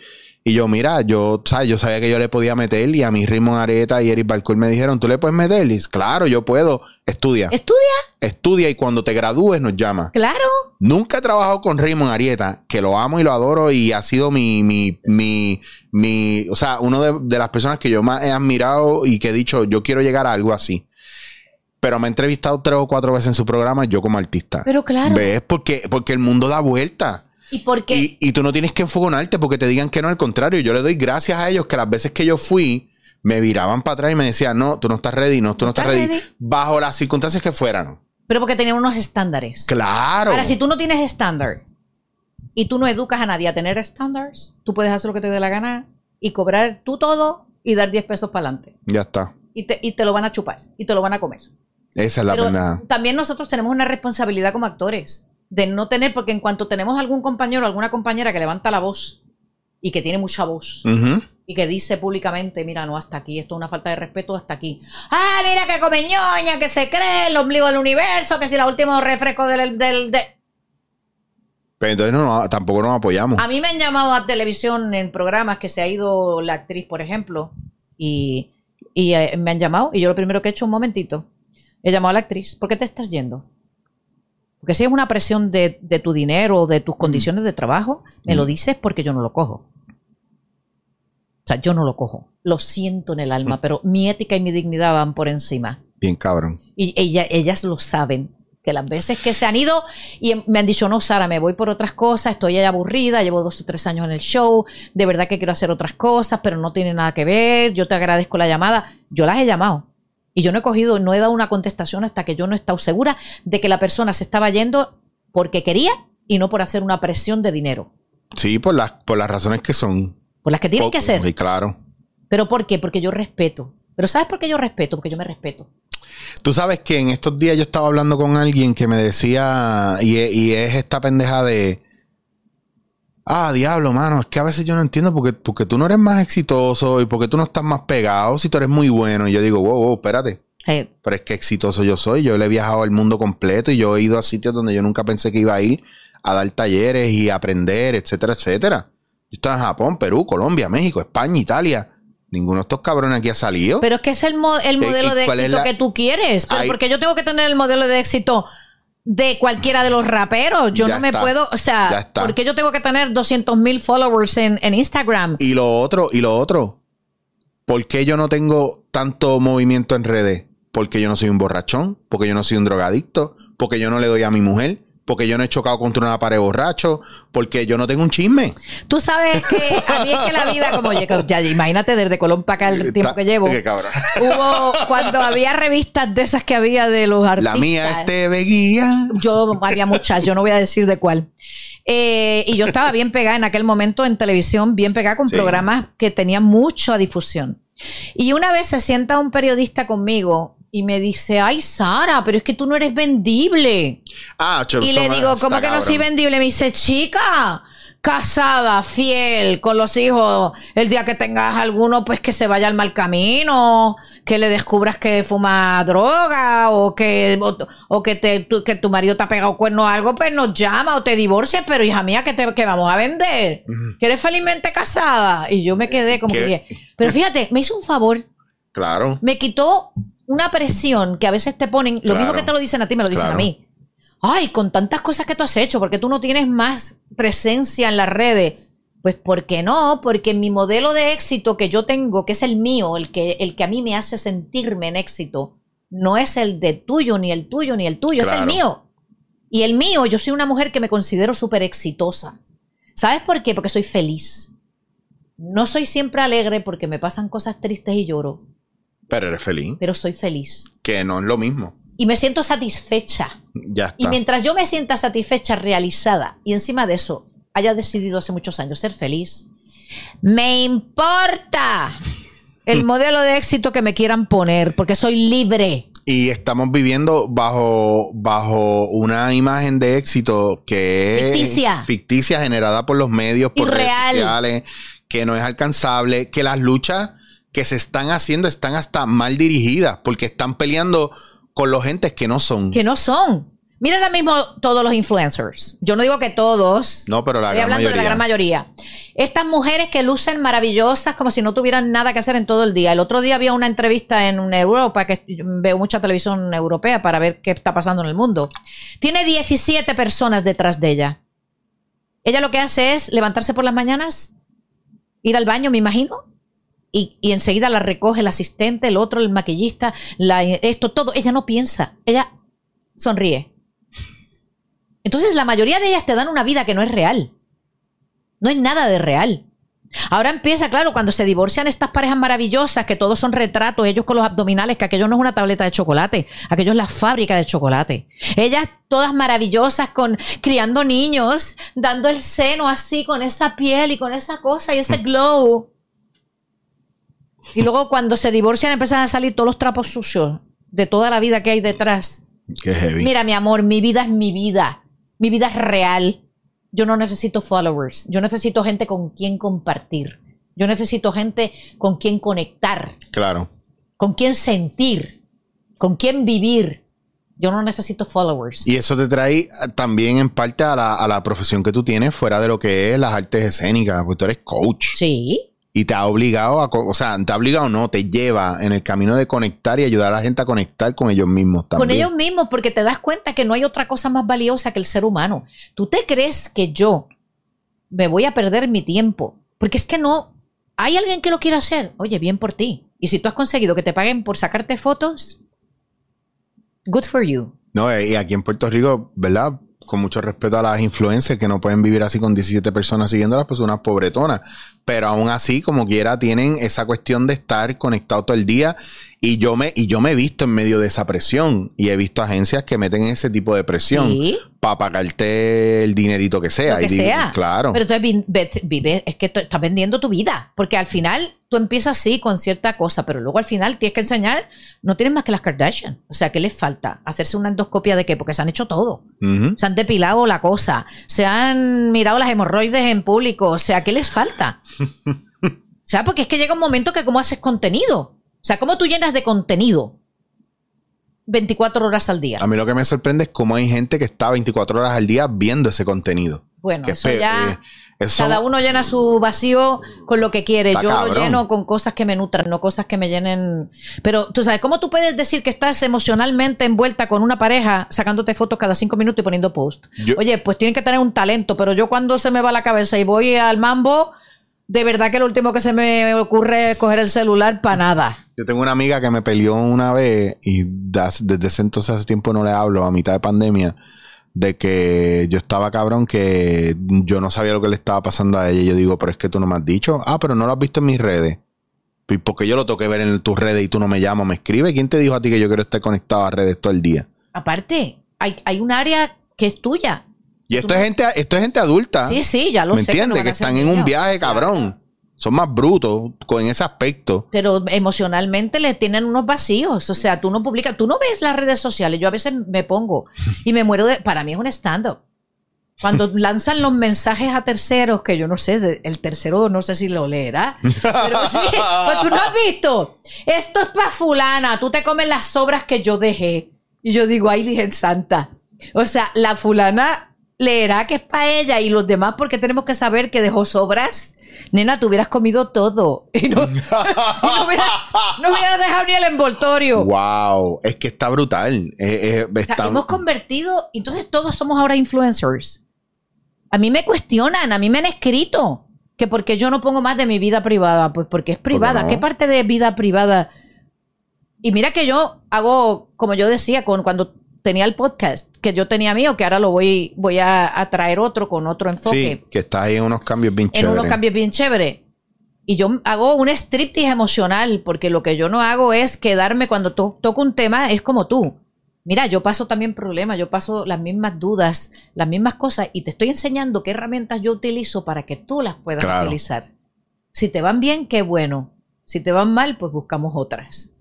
Y yo, mira, yo, ¿sabes? yo sabía que yo le podía meter y a mi Ritmo Areta y Eric Balcour me dijeron, ¿tú le puedes meter? Y claro, yo puedo. Estudia. Estudia, Estudia y cuando te gradúes nos llama. claro. Nunca he trabajado con Raymond Arieta, que lo amo y lo adoro y ha sido mi, mi, mi, mi, o sea, uno de, de las personas que yo más he admirado y que he dicho, yo quiero llegar a algo así. Pero me ha entrevistado tres o cuatro veces en su programa, yo como artista. Pero claro. ¿Ves? Porque, porque el mundo da vuelta. ¿Y por qué? Y, y tú no tienes que enfogonarte porque te digan que no, al contrario. Yo le doy gracias a ellos que las veces que yo fui, me viraban para atrás y me decían, no, tú no estás ready, no, tú no estás ¿Estás ready. ready? Bajo las circunstancias que fueran. Pero porque tenían unos estándares. Claro. Ahora, si tú no tienes estándar y tú no educas a nadie a tener estándares, tú puedes hacer lo que te dé la gana y cobrar tú todo y dar 10 pesos para adelante. Ya está. Y te, y te lo van a chupar y te lo van a comer. Esa es la Pero pendeja. también nosotros tenemos una responsabilidad como actores de no tener, porque en cuanto tenemos algún compañero o alguna compañera que levanta la voz y que tiene mucha voz y que dice públicamente, mira, no, hasta aquí, esto es una falta de respeto, hasta aquí. Ah, mira que come ñoña, que se cree el ombligo del universo, que si la último refresco del... del de... Pero entonces no, no, tampoco nos apoyamos. A mí me han llamado a televisión en programas que se ha ido la actriz, por ejemplo, y, y, eh, me han llamado y yo lo primero que he hecho, un momentito, He llamado a la actriz. ¿Por qué te estás yendo? Porque si es una presión de, de tu dinero, de tus condiciones de trabajo, me lo dices porque yo no lo cojo. O sea, yo no lo cojo. Lo siento en el alma, pero mi ética y mi dignidad van por encima. Bien cabrón. Y ella, ellas lo saben. Que las veces que se han ido y me han dicho, no, Sara, me voy por otras cosas, estoy ya aburrida, llevo dos o tres años en el show, de verdad que quiero hacer otras cosas, pero no tiene nada que ver, yo te agradezco la llamada. Yo las he llamado. Y yo no he cogido, no he dado una contestación hasta que yo no he estado segura de que la persona se estaba yendo porque quería y no por hacer una presión de dinero. Sí, por las, por las razones que son. Por las que tienen que ser. Sí, claro. ¿Pero por qué? Porque yo respeto. ¿Pero sabes por qué yo respeto? Porque yo me respeto. Tú sabes que en estos días yo estaba hablando con alguien que me decía, y, y es esta pendeja de, ah, diablo, mano, es que a veces yo no entiendo porque, porque tú no eres más exitoso y porque tú no estás más pegado si tú eres muy bueno. Y yo digo, wow, wow, espérate. Pero es que exitoso yo soy. Yo le he viajado al mundo completo y yo he ido a sitios donde yo nunca pensé que iba a ir a dar talleres y aprender, etcétera, etcétera. Yo estaba en Japón, Perú, Colombia, México, España, Italia. Ninguno de estos cabrones aquí ha salido. pero es que es el, mo- el modelo ¿y de éxito la- que tú quieres. Pero porque yo tengo que tener el modelo de éxito de cualquiera de los raperos. Yo Ya no me está. puedo, o sea, porque yo tengo que tener 200 mil followers en, en Instagram. Y lo otro, y lo otro. ¿Por qué yo no tengo tanto movimiento en redes? Porque yo no soy un borrachón, porque yo no soy un drogadicto, porque yo no le doy a mi mujer, porque yo no he chocado contra una pared borracho, porque yo no tengo un chisme. Tú sabes que a mí es que la vida, como ya, ya imagínate desde Colón para acá el tiempo que llevo. Qué cabrón. Hubo cuando había revistas de esas que había de los artistas. La mía es TV Guía. Yo había muchas, yo no voy a decir de cuál. Eh, y yo estaba bien pegada en aquel momento en televisión, bien pegada con Sí. programas que tenían mucha difusión. Y una vez se sienta un periodista conmigo y me dice, ay Sara, pero es que tú no eres vendible. Ah, Y le digo, ¿cómo que no soy vendible? Me dice, chica, casada, fiel, con los hijos. El día que tengas alguno, pues que se vaya al mal camino, que le descubras que fuma droga o que, o, o que, te, tu, que tu marido te ha pegado cuerno o algo, pues nos llama o te divorcias, pero hija mía, que, te, que vamos a vender. Que eres felizmente casada. Y yo me quedé como ¿Qué? que dije, pero fíjate, me hizo un favor Claro. me quitó una presión que a veces te ponen, lo Claro. mismo que te lo dicen a ti, me lo dicen Claro. a mí. Ay, con tantas cosas que tú has hecho, porque tú no tienes más presencia en las redes. Pues ¿por qué no? Porque mi modelo de éxito que yo tengo, que es el mío, el que, el que a mí me hace sentirme en éxito, no es el de tuyo, ni el tuyo, ni el tuyo, es el mío. Y el mío, yo soy una mujer que me considero súper exitosa. ¿Sabes por qué? Porque soy feliz. No soy siempre alegre porque me pasan cosas tristes y lloro, Pero eres feliz. pero soy feliz. Que no es lo mismo. Y me siento satisfecha. Ya Y está. mientras yo me sienta satisfecha, realizada, y encima de eso haya decidido hace muchos años ser feliz, me importa el modelo de éxito que me quieran poner, porque soy libre. Y estamos viviendo bajo, bajo una imagen de éxito que es Ficticia. ficticia, generada por los medios, por redes Irreal. sociales, que no es alcanzable, que las luchas que se están haciendo están hasta mal dirigidas, porque están peleando con los gentes que no son. Que no son. Mira ahora mismo todos los influencers. Yo no digo que todos. No, pero la Estoy gran hablando mayoría. de la gran mayoría. Estas mujeres que lucen maravillosas como si no tuvieran nada que hacer en todo el día. El otro día había una entrevista en Europa, que veo mucha televisión europea para ver qué está pasando en el mundo. Tiene 17 personas detrás de ella. Ella lo que hace es levantarse por las mañanas, ir al baño, me imagino, y, enseguida la recoge el asistente, el otro, el maquillista, esto, todo. Ella no piensa, ella sonríe. Entonces la mayoría de ellas te dan una vida que no es real. No es nada de real. Ahora empieza, claro, cuando se divorcian estas parejas maravillosas, que todos son retratos, ellos con los abdominales, que aquello no es una tableta de chocolate, aquello es la fábrica de chocolate. Ellas todas maravillosas, con criando niños, dando el seno así, con esa piel y con esa cosa y ese glow. Y luego cuando se divorcian empiezan a salir todos los trapos sucios de toda la vida que hay detrás. Qué heavy. Mira, mi amor, mi vida es mi vida. Mi vida es real. Yo no necesito followers. Yo necesito gente con quien compartir. Yo necesito gente con quien conectar, Claro. con quien sentir, con quien vivir. Yo no necesito followers. Y eso te trae también en parte a la, a la profesión que tú tienes fuera de lo que es las artes escénicas, porque tú eres coach. Sí. Y te ha obligado a, o sea, te ha obligado no, te lleva en el camino de conectar y ayudar a la gente a conectar con ellos mismos también. Con ellos mismos, porque te das cuenta que no hay otra cosa más valiosa que el ser humano. ¿Tú te crees que yo me voy a perder mi tiempo? Porque es que no. ¿Hay alguien que lo quiera hacer? Oye, bien por ti. Y si tú has conseguido que te paguen por sacarte fotos, good for you. No, eh, y aquí en Puerto Rico, ¿verdad? Con mucho respeto a las influencers que no pueden vivir así con 17 personas siguiéndolas, pues unas pobretonas. Pero aún así, como quiera, tienen esa cuestión de estar conectado todo el día. Y yo me, y yo me he visto en medio de esa presión. Y he visto agencias que meten ese tipo de presión Sí. para pagarte el dinerito que sea. Lo que Y digo, sea. Claro. Pero tú vi- ve- vive, es que tú estás vendiendo tu vida. Porque al final tú empiezas así con cierta cosa, pero luego al final tienes que enseñar, no tienes más que las Kardashian. O sea, ¿qué les falta? ¿Hacerse una endoscopia de qué? Porque se han hecho todo. Se han depilado la cosa, se han mirado las hemorroides en público. O sea, ¿qué les falta? O sea, porque es que llega un momento que cómo haces contenido. O sea, ¿cómo tú llenas de contenido 24 horas al día? A mí lo que me sorprende es cómo hay gente que está 24 horas al día viendo ese contenido. Bueno, eso ya... eh, eso- Cada uno llena su vacío con lo que quiere. Yo lo lleno con cosas que me nutran, no cosas que me llenen. Pero tú sabes, ¿cómo tú puedes decir que estás emocionalmente envuelta con una pareja sacándote fotos cada cinco minutos y poniendo post? Yo- Oye, pues tienen que tener un talento, pero yo cuando se me va la cabeza y voy al mambo, de verdad que lo último que se me ocurre es coger el celular para nada. Yo tengo una amiga que me peleó una vez y desde ese entonces hace tiempo no le hablo, a mitad de pandemia, de que yo estaba cabrón, que yo no sabía lo que le estaba pasando a ella. Y yo digo, pero es que tú no me has dicho. Ah, pero no lo has visto en mis redes. ¿Y Porque yo lo tengo que ver en tus redes y tú no me llamas, me escribes. ¿Quién te dijo a ti que yo quiero estar conectado a redes todo el día? Aparte, hay, hay un área que es tuya. Y esto es gente, esto es gente adulta. Sí, sí, ya lo ¿Me sé. entiendes? no Que están en un viaje, cabrón. Son más brutos con ese aspecto. pero emocionalmente le tienen unos vacíos. O sea, tú no publicas, tú no ves las redes sociales. Yo a veces me pongo y me muero de. Para mí es un stand-up. Cuando lanzan los mensajes a terceros, que yo no sé, el tercero no sé si lo leerá. Pero sí, pues tú no has visto. Esto es para fulana, tú te comes las sobras que yo dejé. Y yo digo, ay, Virgen Santa. O sea, la fulana leerá que es para ella y los demás porque tenemos que saber que dejó sobras. Nena, tú hubieras comido todo. Y no, y no hubieras no hubieras dejado ni el envoltorio. wow. Es que está brutal. Eh, eh, O sea, está- hemos convertido, entonces todos somos ahora influencers. A mí me cuestionan, a mí me han escrito que porque yo no pongo más de mi vida privada, pues porque es privada. no? ¿Qué parte de vida privada? Y mira que yo hago, como yo decía, con cuando tenía el podcast, que yo tenía mío, que ahora lo voy, voy a, a traer otro con otro enfoque Sí, que está ahí en unos cambios bien en chéveres. unos cambios bien chéveres. Y yo hago un striptease emocional, porque lo que yo no hago es quedarme cuando to- toco un tema, es como tú. Mira, yo paso también problemas, yo paso las mismas dudas, las mismas cosas, y te estoy enseñando qué herramientas yo utilizo para que tú las puedas Claro. utilizar. Si te van bien, qué bueno. Si te van mal, pues buscamos otras.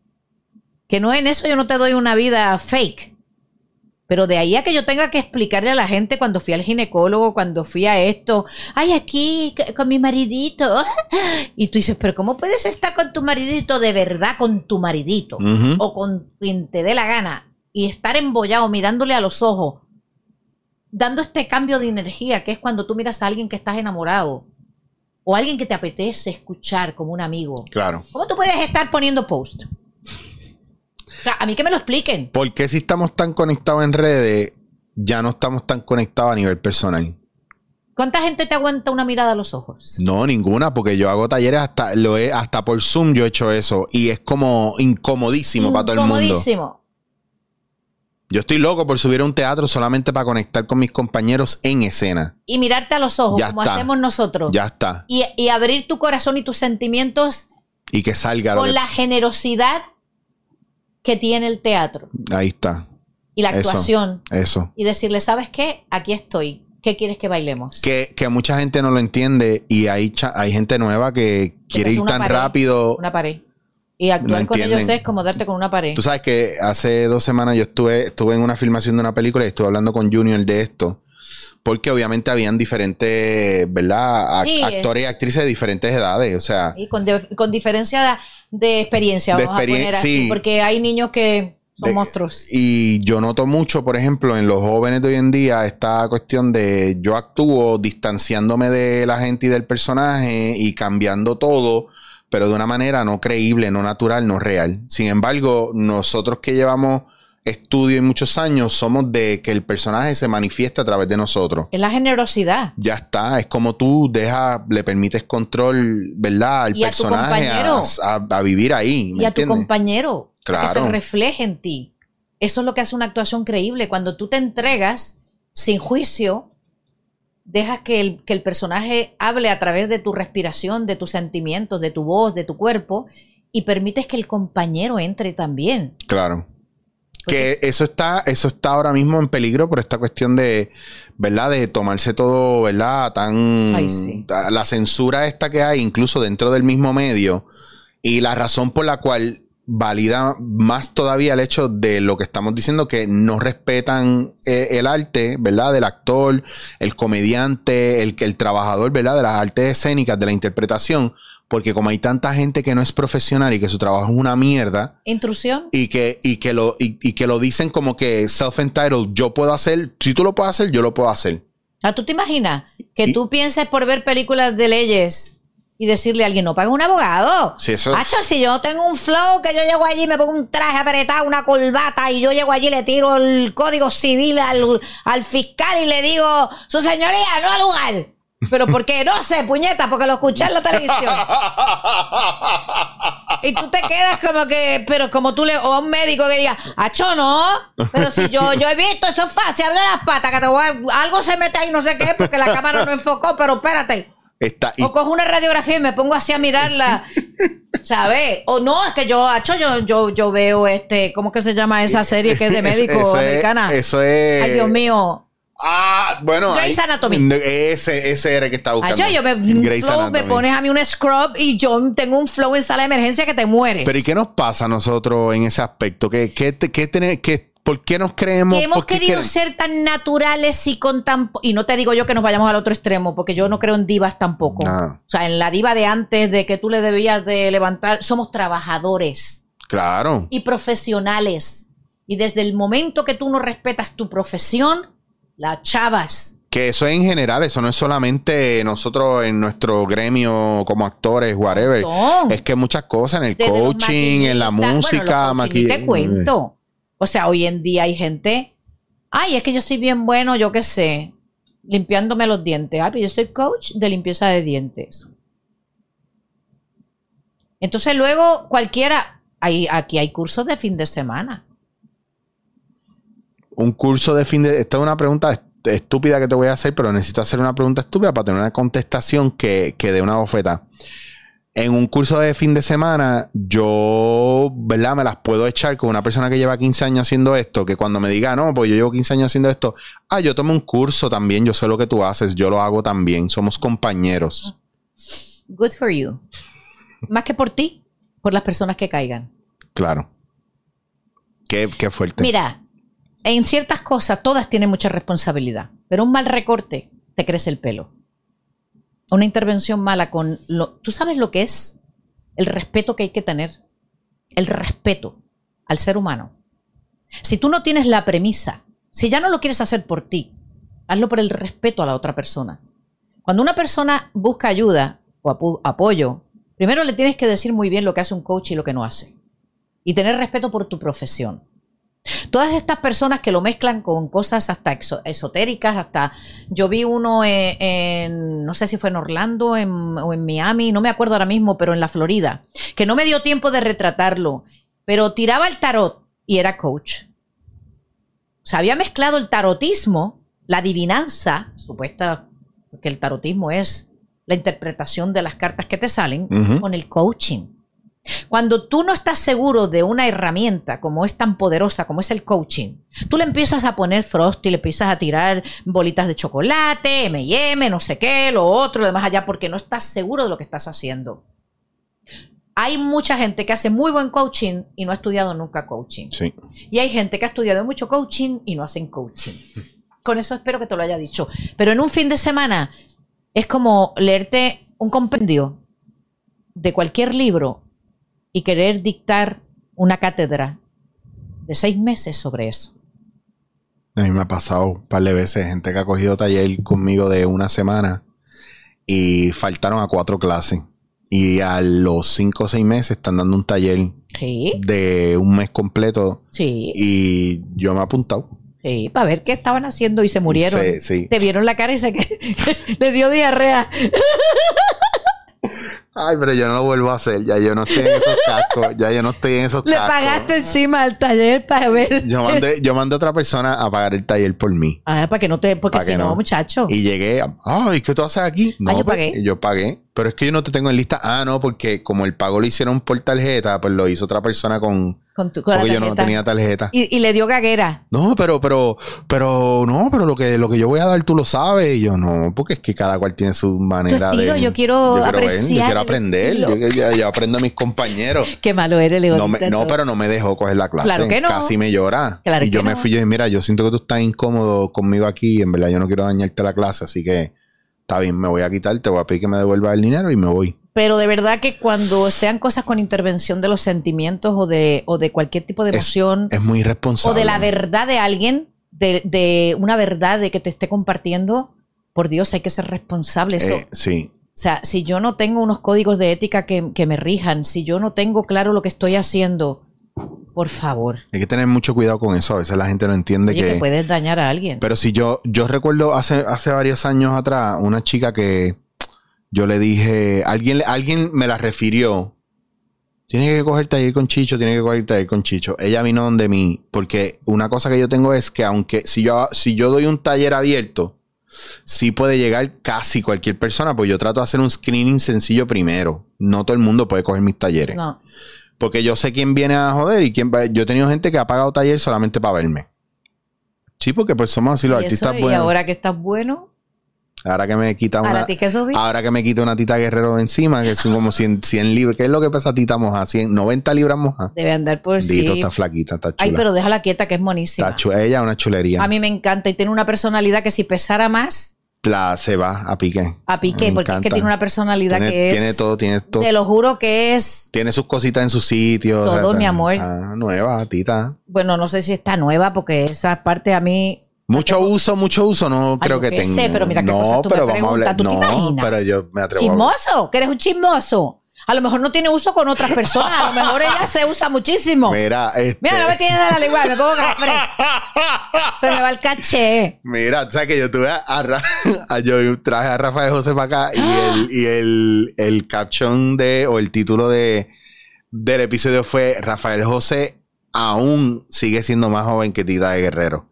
Que no en eso yo no te doy una vida fake. Pero de ahí a que yo tenga que explicarle a la gente cuando fui al ginecólogo, cuando fui a esto, ay, aquí con mi maridito. Y tú dices, pero ¿cómo puedes estar con tu maridito de verdad, con tu maridito? O con quien te dé la gana y estar embollado mirándole a los ojos, dando este cambio de energía, que es cuando tú miras a alguien que estás enamorado o alguien que te apetece escuchar como un amigo. Claro. ¿Cómo tú puedes estar poniendo post? Sea, a mí que me lo expliquen. ¿Por qué si estamos tan conectados en redes, ya no estamos tan conectados a nivel personal? ¿Cuánta gente te aguanta una mirada a los ojos? No, ninguna, porque yo hago talleres hasta, lo he, hasta por Zoom yo he hecho eso. Y es como incomodísimo para todo el mundo. Incomodísimo. Yo estoy loco por subir a un teatro solamente para conectar con mis compañeros en escena. Y mirarte a los ojos, Ya como está. hacemos nosotros. Ya está. Y, y abrir tu corazón y tus sentimientos Y que salga lo con que- la generosidad que tiene el teatro Ahí está. y la actuación. Eso. Y decirle, ¿sabes qué? Aquí estoy. ¿Qué quieres que bailemos? Que, que mucha gente no lo entiende y hay, hay gente nueva que quiere ir tan pared. rápido. Una pared. Y actuar No con ellos es como darte con una pared. Tú sabes que hace dos semanas yo estuve, estuve en una filmación de una película y estuve hablando con Junior de esto. Porque obviamente habían diferentes, ¿verdad? Sí, actores y actrices de diferentes edades. O sea, Y con, con diferencia de experiencia, De vamos a poner así. sí. Porque hay niños que Son De- monstruos. Y yo noto mucho, por ejemplo, en los jóvenes de hoy en día, esta cuestión de yo actúo distanciándome de la gente y del personaje y cambiando todo, pero de una manera no creíble, no natural, no real. Sin embargo, nosotros que llevamos estudio y muchos años, somos de que el personaje se manifiesta a través de nosotros. Es la generosidad. Ya está, es como tú dejas, le permites control, ¿verdad? Al Y personaje a, compañero. a- a vivir ahí. ¿me y a tu compañero. Que se Claro. refleje en ti. Eso es lo que hace una actuación creíble. Cuando tú te entregas sin juicio, dejas que el, que el personaje hable a través de tu respiración, de tus sentimientos, de tu voz, de tu cuerpo, y permites que el compañero entre también. Claro. Porque- Que eso está, eso está ahora mismo en peligro por esta cuestión de, ¿verdad? De tomarse todo, ¿verdad? Tan Ay, sí. la censura esta que hay, incluso dentro del mismo medio, y la razón por la cual valida más todavía el hecho de lo que estamos diciendo, que no respetan eh, el arte, ¿verdad? Del actor, el comediante, el, el trabajador, ¿verdad? De las artes escénicas, de la interpretación, porque como hay tanta gente que no es profesional y que su trabajo es una mierda, Intrusión. y que, y que lo, y, y que lo dicen como que self-entitled, yo puedo hacer, si tú lo puedes hacer, yo lo puedo hacer. Sea, ¿tú te imaginas que Y- tú pienses por ver películas de leyes y decirle a alguien, no paga un abogado? Sí, eso- Hacho, si yo tengo un flow que yo llego allí, me pongo un traje apretado, una corbata, y yo llego allí le tiro el código civil al, al fiscal y le digo, su señoría, no al lugar. ¿Pero por qué? No sé, puñeta, porque lo escuché en la televisión. Y tú te quedas como que, pero como tú le, o a un médico que diga, acho, no, pero si yo, yo he visto, eso es fácil, abre las patas, que te voy a- algo se mete ahí, no sé qué, porque la cámara no enfocó, pero espérate. Está, y- O cojo una radiografía y me pongo así a mirarla, ¿sabes? O no, es que yo, acho, yo, yo, yo veo este, ¿cómo que se llama esa serie que es de médico eso es- americana? eso es. Ay, Dios mío. Ah, bueno. Grey's Anatomy. Ese, ese era el que estaba buscando. Acho, yo me, Grey's flow, me pones a mí un scrub y yo tengo un flow en sala de emergencia que te mueres. Pero ¿y qué nos pasa a nosotros en ese aspecto? ¿Qué, qué, qué qué- ¿Por qué nos creemos? que hemos qué querido quere- ser tan naturales y con tan y no te digo yo que nos vayamos al otro extremo porque yo no creo en divas tampoco No. o sea en la diva de antes de que tú le debías de levantar somos trabajadores Claro. y profesionales y desde el momento que tú no respetas tu profesión la chavas Que eso es en general, eso no es solamente nosotros en nuestro gremio como actores, whatever. No. Es que muchas cosas en el Desde coaching, en la música, bueno, los coaching, ni maqui- te cuento o sea hoy en día hay gente ay es que yo soy bien bueno yo qué sé limpiándome los dientes ay pero yo soy coach de limpieza de dientes. Entonces luego cualquiera hay, aquí hay cursos de fin de semana. Un curso de fin de... Esta es una pregunta est- estúpida que te voy a hacer, pero necesito hacer una pregunta estúpida para tener una contestación que, que dé una bofeta. En un curso de fin de semana, yo, ¿verdad? Me las puedo echar con una persona que lleva 15 años haciendo esto, que cuando me diga, no, pues yo llevo 15 años haciendo esto, ah, yo tomé un curso también, yo sé lo que tú haces, yo lo hago también, somos compañeros. good for you más que por ti por las personas que caigan Claro. Qué, qué fuerte. Mira, en ciertas cosas todas tienen mucha responsabilidad, pero un mal recorte te crece el pelo. Una intervención mala con lo, tú sabes lo que es el respeto que hay que tener, el respeto al ser humano. Si tú no tienes la premisa, si ya no lo quieres hacer por ti, hazlo por el respeto a la otra persona. Cuando una persona busca ayuda o apo- apoyo, primero le tienes que decir muy bien lo que hace un coach y lo que no hace. Y tener respeto por tu profesión. Todas estas personas que lo mezclan con cosas hasta esotéricas, hasta yo vi uno en, en- no sé si fue en Orlando en- o en Miami, no me acuerdo ahora mismo, pero en la Florida, que no me dio tiempo de retratarlo, pero tiraba el tarot y era coach. O sea, había mezclado el tarotismo, la adivinanza, supuesta, porque el tarotismo es la interpretación de las cartas que te salen, con el coaching. Cuando tú no estás seguro de una herramienta como es tan poderosa como es el coaching, tú le empiezas a poner frosty, le empiezas a tirar bolitas de chocolate, M&M, no sé qué, lo otro, lo demás allá, porque no estás seguro de lo que estás haciendo. Hay mucha gente que hace muy buen coaching y no ha estudiado nunca coaching. Sí. Y hay gente que ha estudiado mucho coaching y no hacen coaching. Con eso espero que te lo haya dicho. Pero en un fin de semana es como leerte un compendio de cualquier libro y querer dictar una cátedra de seis meses sobre eso. A mí me ha pasado un par de veces gente que ha cogido taller conmigo de una semana y faltaron a cuatro clases. Y a los cinco o seis meses están dando un taller Sí, de un mes completo sí, y yo me he apuntado. sí, para ver qué estaban haciendo y se murieron. Sí, sí. Te vieron la cara y se le dio diarrea. Ay, pero yo no lo vuelvo a hacer. Ya yo no estoy en esos cascos. Ya yo no estoy en esos Le cascos. pagaste encima al taller para ver. Yo mandé, yo mandé a otra persona a pagar el taller por mí. Ah, para que no te, porque si no, no. muchacho. Y llegué, a, ay, ¿qué tú haces aquí? No, Ah, yo pues, pagué. Yo pagué. Pero es que yo no te tengo en lista. Ah, no, porque como el pago lo hicieron por tarjeta, pues lo hizo otra persona con. con tu, con Porque yo no tenía tarjeta. Y, y le dio gaguera. No, pero, pero, pero, no, pero lo que, lo que yo voy a dar tú lo sabes. Y yo no, porque es que cada cual tiene su manera estilo, de. yo quiero ver, apreciar yo quiero el aprender. Yo, yo- yo aprendo a mis compañeros. Qué malo eres, Leo. No, me- no, pero no me dejó coger la clase. Claro que no. Casi me llora. Claro y yo me no. fui y dije, mira, yo siento que tú estás incómodo conmigo aquí en verdad yo no quiero dañarte la clase, así que está bien, me voy a quitar, te voy a pedir que me devuelvas el dinero y me voy. Pero de verdad que cuando sean cosas con intervención de los sentimientos o de, o de cualquier tipo de emoción Es muy o irresponsable. de la verdad de alguien, de, de una verdad de que te esté compartiendo, por Dios, hay que ser responsable. Eso, Eh, sí. O sea, si yo no tengo unos códigos de ética que, que me rijan, si yo no tengo claro lo que estoy haciendo, por favor, Hay que tener mucho cuidado con eso. A veces la gente no entiende oye, que, que. puedes dañar a alguien. Pero si yo, yo recuerdo hace, hace varios años atrás, una chica que yo le dije, alguien, alguien me la refirió. Tiene que coger taller con Chicho, tiene que coger taller con Chicho. Ella vino donde mí, porque una cosa que yo tengo es que aunque si yo, si yo doy un taller abierto, sí puede llegar casi cualquier persona, pues yo trato de hacer un screening sencillo primero. No todo el mundo puede coger mis talleres. no, Porque yo sé quién viene a joder y quién va. Yo he tenido gente que ha pagado taller solamente para verme. Sí, porque pues somos así los y, artistas eso, y buenos. Ahora, ahora que estás bueno, que me quita una. que Ahora que me quita una tita guerrero de encima, que son como 100, 100 libras. ¿Qué es lo que pesa tita moja? 100, 90 libras moja. debe andar por Dito sí. está flaquita, está chula. Ay, pero déjala quieta que es monísima. está chula. Ella es una chulería. A mí me encanta y tiene una personalidad que si pesara más, La se va a pique. a pique, Me porque es que tiene una personalidad Tiene, que es... tiene todo, tiene todo. Te lo juro que es... Tiene sus cositas en su sitio. Todo, o sea, mi amor. está nueva, tita. Bueno, no sé si está nueva porque esa parte a mí... Mucho uso, mucho uso, no creo que qué tenga. sé, pero mira qué no, tú me pero vamos a hablar. ¿tú te No, imaginas? pero yo me atrevo a Chismoso, que eres un chismoso. A lo mejor no tiene uso con otras personas, a lo mejor ella se usa muchísimo. Mira, este, Mira, no me tienes de la lengua, me pongo café. Se me va el caché. Mira, sabes que yo tuve a, a Ra- a- yo traje a Rafael José para acá y el, y el, el caption de o el título de del episodio fue Rafael José aún sigue siendo más joven que Tita de Guerrero.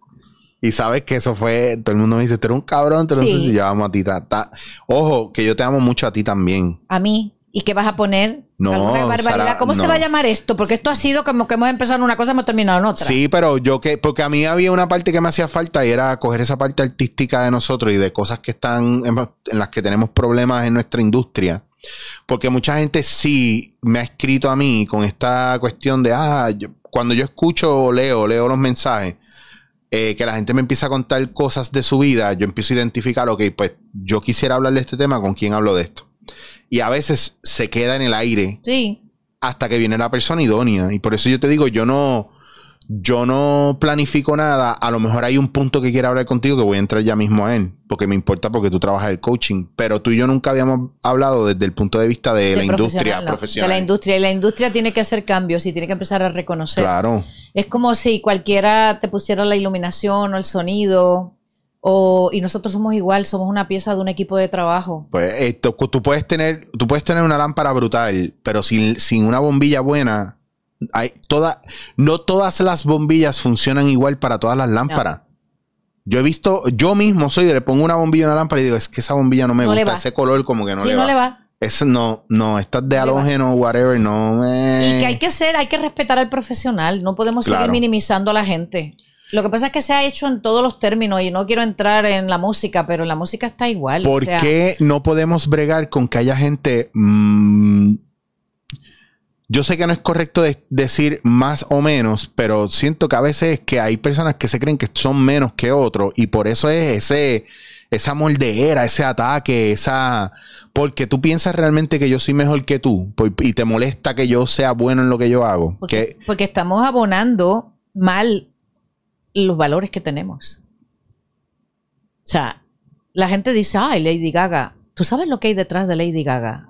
Y sabes que eso fue, todo el mundo me dice, tú eres un cabrón, no sé Sí. si yo amo a Tita. Ta- Ojo, que yo te amo mucho a ti también. A mí. ¿Y qué vas a poner? No, ¿Alguna barbaridad? Sara, ¿Cómo se va a llamar esto? Porque esto ha sido como que hemos empezado en una cosa y hemos terminado en otra. Sí, pero yo que, porque a mí había una parte que me hacía falta y era coger esa parte artística de nosotros y de cosas que están en, en las que tenemos problemas en nuestra industria. Porque mucha gente sí me ha escrito a mí con esta cuestión de, ah, yo- cuando yo escucho o leo, leo los mensajes, eh, que la gente me empieza a contar cosas de su vida, yo empiezo a identificar, ok, pues yo quisiera hablar de este tema, ¿con quién hablo de esto? Y a veces se queda en el aire Sí. hasta que viene la persona idónea. Y por eso yo te digo, yo no, yo no planifico nada. A lo mejor hay un punto que quiera hablar contigo que voy a entrar ya mismo a él, porque me importa porque tú trabajas el coaching. Pero tú y yo nunca habíamos hablado desde el punto de vista de, De la industria profesional, no, profesional. De la industria. Y la industria tiene que hacer cambios y tiene que empezar a reconocer. Claro. Es como si cualquiera te pusiera la iluminación o el sonido. O, y nosotros somos igual, somos una pieza de un equipo de trabajo. Pues esto, tú puedes tener, tú puedes tener una lámpara brutal, pero sin, sin una bombilla buena, hay toda, no todas las bombillas funcionan igual para todas las lámparas. Yo he visto, yo mismo soy, le pongo una bombilla a una lámpara y digo, es que esa bombilla no me No gusta, ese color como que no, sí, le, no va. le va. Es no, no, estas de halógeno, whatever, no. eh. Y que hay que ser, hay que respetar al profesional. No podemos seguir minimizando a la gente. Lo que pasa es que se ha hecho en todos los términos y no quiero entrar en la música, pero la música está igual. ¿Por o sea, qué no podemos bregar con que haya gente... mm, yo sé que no es correcto de- decir más o menos, pero siento que a veces es que hay personas que se creen que son menos que otros y por eso es ese esa moldeera, ese ataque, esa porque tú piensas realmente que yo soy mejor que tú y te molesta que yo sea bueno en lo que yo hago. Porque, Que porque estamos abonando mal los valores que tenemos. O sea, la gente dice, ay, Lady Gaga. ¿Tú sabes lo que hay detrás de Lady Gaga?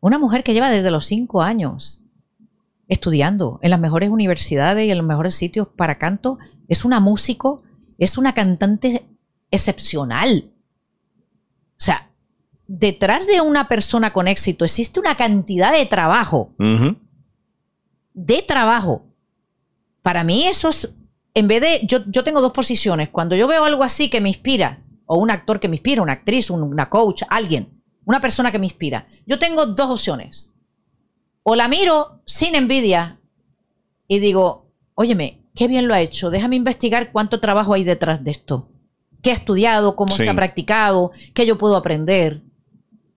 Una mujer que lleva desde los cinco años estudiando en las mejores universidades y en los mejores sitios para canto. Es una músico, es una cantante excepcional. O sea, detrás de una persona con éxito existe una cantidad de trabajo. De trabajo. Para mí eso es, en vez de, yo, yo tengo dos posiciones. Cuando yo veo algo así que me inspira, o un actor que me inspira, una actriz, una coach, alguien, una persona que me inspira, yo tengo dos opciones. O la miro sin envidia y digo, óyeme, qué bien lo ha hecho, déjame investigar cuánto trabajo hay detrás de esto. ¿Qué ha estudiado? ¿Cómo se ha practicado? ¿Qué yo puedo aprender?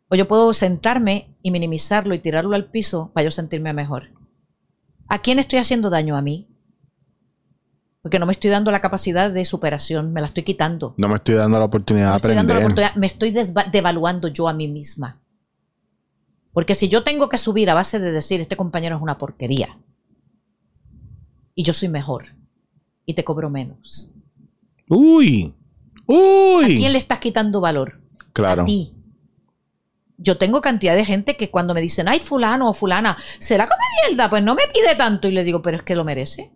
O yo puedo sentarme y minimizarlo y tirarlo al piso para yo sentirme mejor. ¿A quién estoy haciendo daño a mí? Porque no me estoy dando la capacidad de superación, me la estoy quitando. No me estoy dando la oportunidad de aprender. me estoy devaluando yo a mí misma. Porque si yo tengo que subir a base de decir, este compañero es una porquería, y yo soy mejor, y te cobro menos. Uy, uy. ¿A quién le estás quitando valor? Claro. A ti. Yo tengo cantidad de gente que cuando me dicen, ay, fulano o fulana, ¿será come mierda? Pues no me pide tanto. Y le digo, pero es que lo merece.